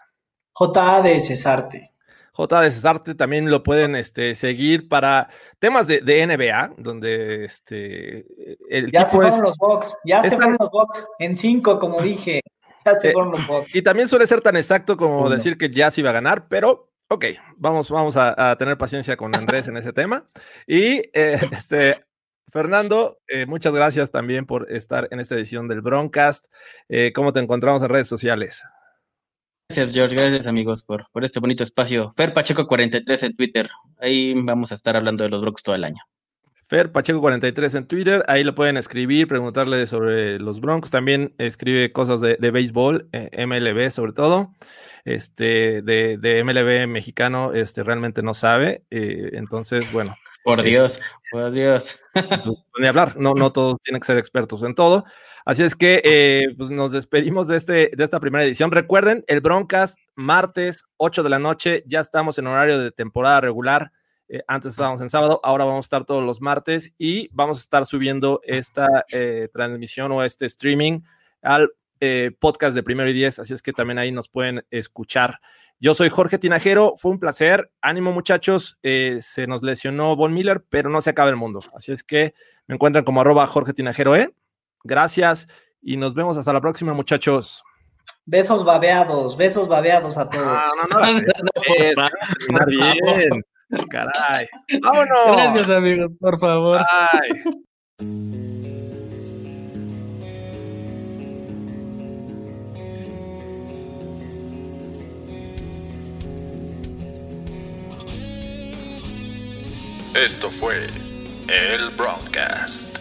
Speaker 5: JA de Cesarte.
Speaker 4: J de Cesarte también lo pueden este, seguir para temas de, de, NBA, donde este, el
Speaker 5: ya se fueron
Speaker 4: es,
Speaker 5: los Bucks, ya se fueron los Bucks en cinco, como dije. Ya se
Speaker 4: eh,
Speaker 5: fueron los Bucks.
Speaker 4: Y también suele ser tan exacto como Uno. decir que ya se iba a ganar, pero Ok, vamos, vamos a, tener paciencia con Andrés en ese tema. Y eh, este, Fernando, eh, muchas gracias también por estar en esta edición del Broncast. Eh, ¿Cómo te encontramos en redes sociales?
Speaker 6: Gracias, George. Gracias, amigos, por, por este bonito espacio. Fer Pacheco 43 en Twitter. Ahí vamos a estar hablando de los Broncos todo el año.
Speaker 4: Fer Pacheco 43 en Twitter, ahí lo pueden escribir, preguntarle sobre los Broncos. También escribe cosas de, de béisbol, eh, MLB sobre todo. Este, de, de, MLB mexicano, este, realmente no sabe. Eh, entonces, bueno.
Speaker 6: Por Dios, es, por Dios.
Speaker 4: Ni hablar, no, no todos tienen que ser expertos en todo. Así es que eh, pues nos despedimos de, este, de esta primera edición. Recuerden, el Broncast, martes, 8 de la noche, ya estamos en horario de temporada regular. Eh, antes estábamos en sábado, ahora vamos a estar todos los martes y vamos a estar subiendo esta eh, transmisión o este streaming al eh, podcast de Primero y Diez, así es que también ahí nos pueden escuchar. Yo soy Jorge Tinajero, fue un placer, ánimo muchachos, se nos lesionó Von Miller, pero no se acaba el mundo, así es que me encuentran como arroba Jorge Tinajero, ¿eh? Gracias y nos vemos hasta la próxima muchachos.
Speaker 5: Besos babeados, besos babeados a todos.
Speaker 4: No, no, no, no, no bien. Caray. Vámonos.
Speaker 6: Gracias, amigos, por favor.
Speaker 4: Ay.
Speaker 7: Esto fue el Broadcast.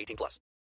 Speaker 8: 18 plus.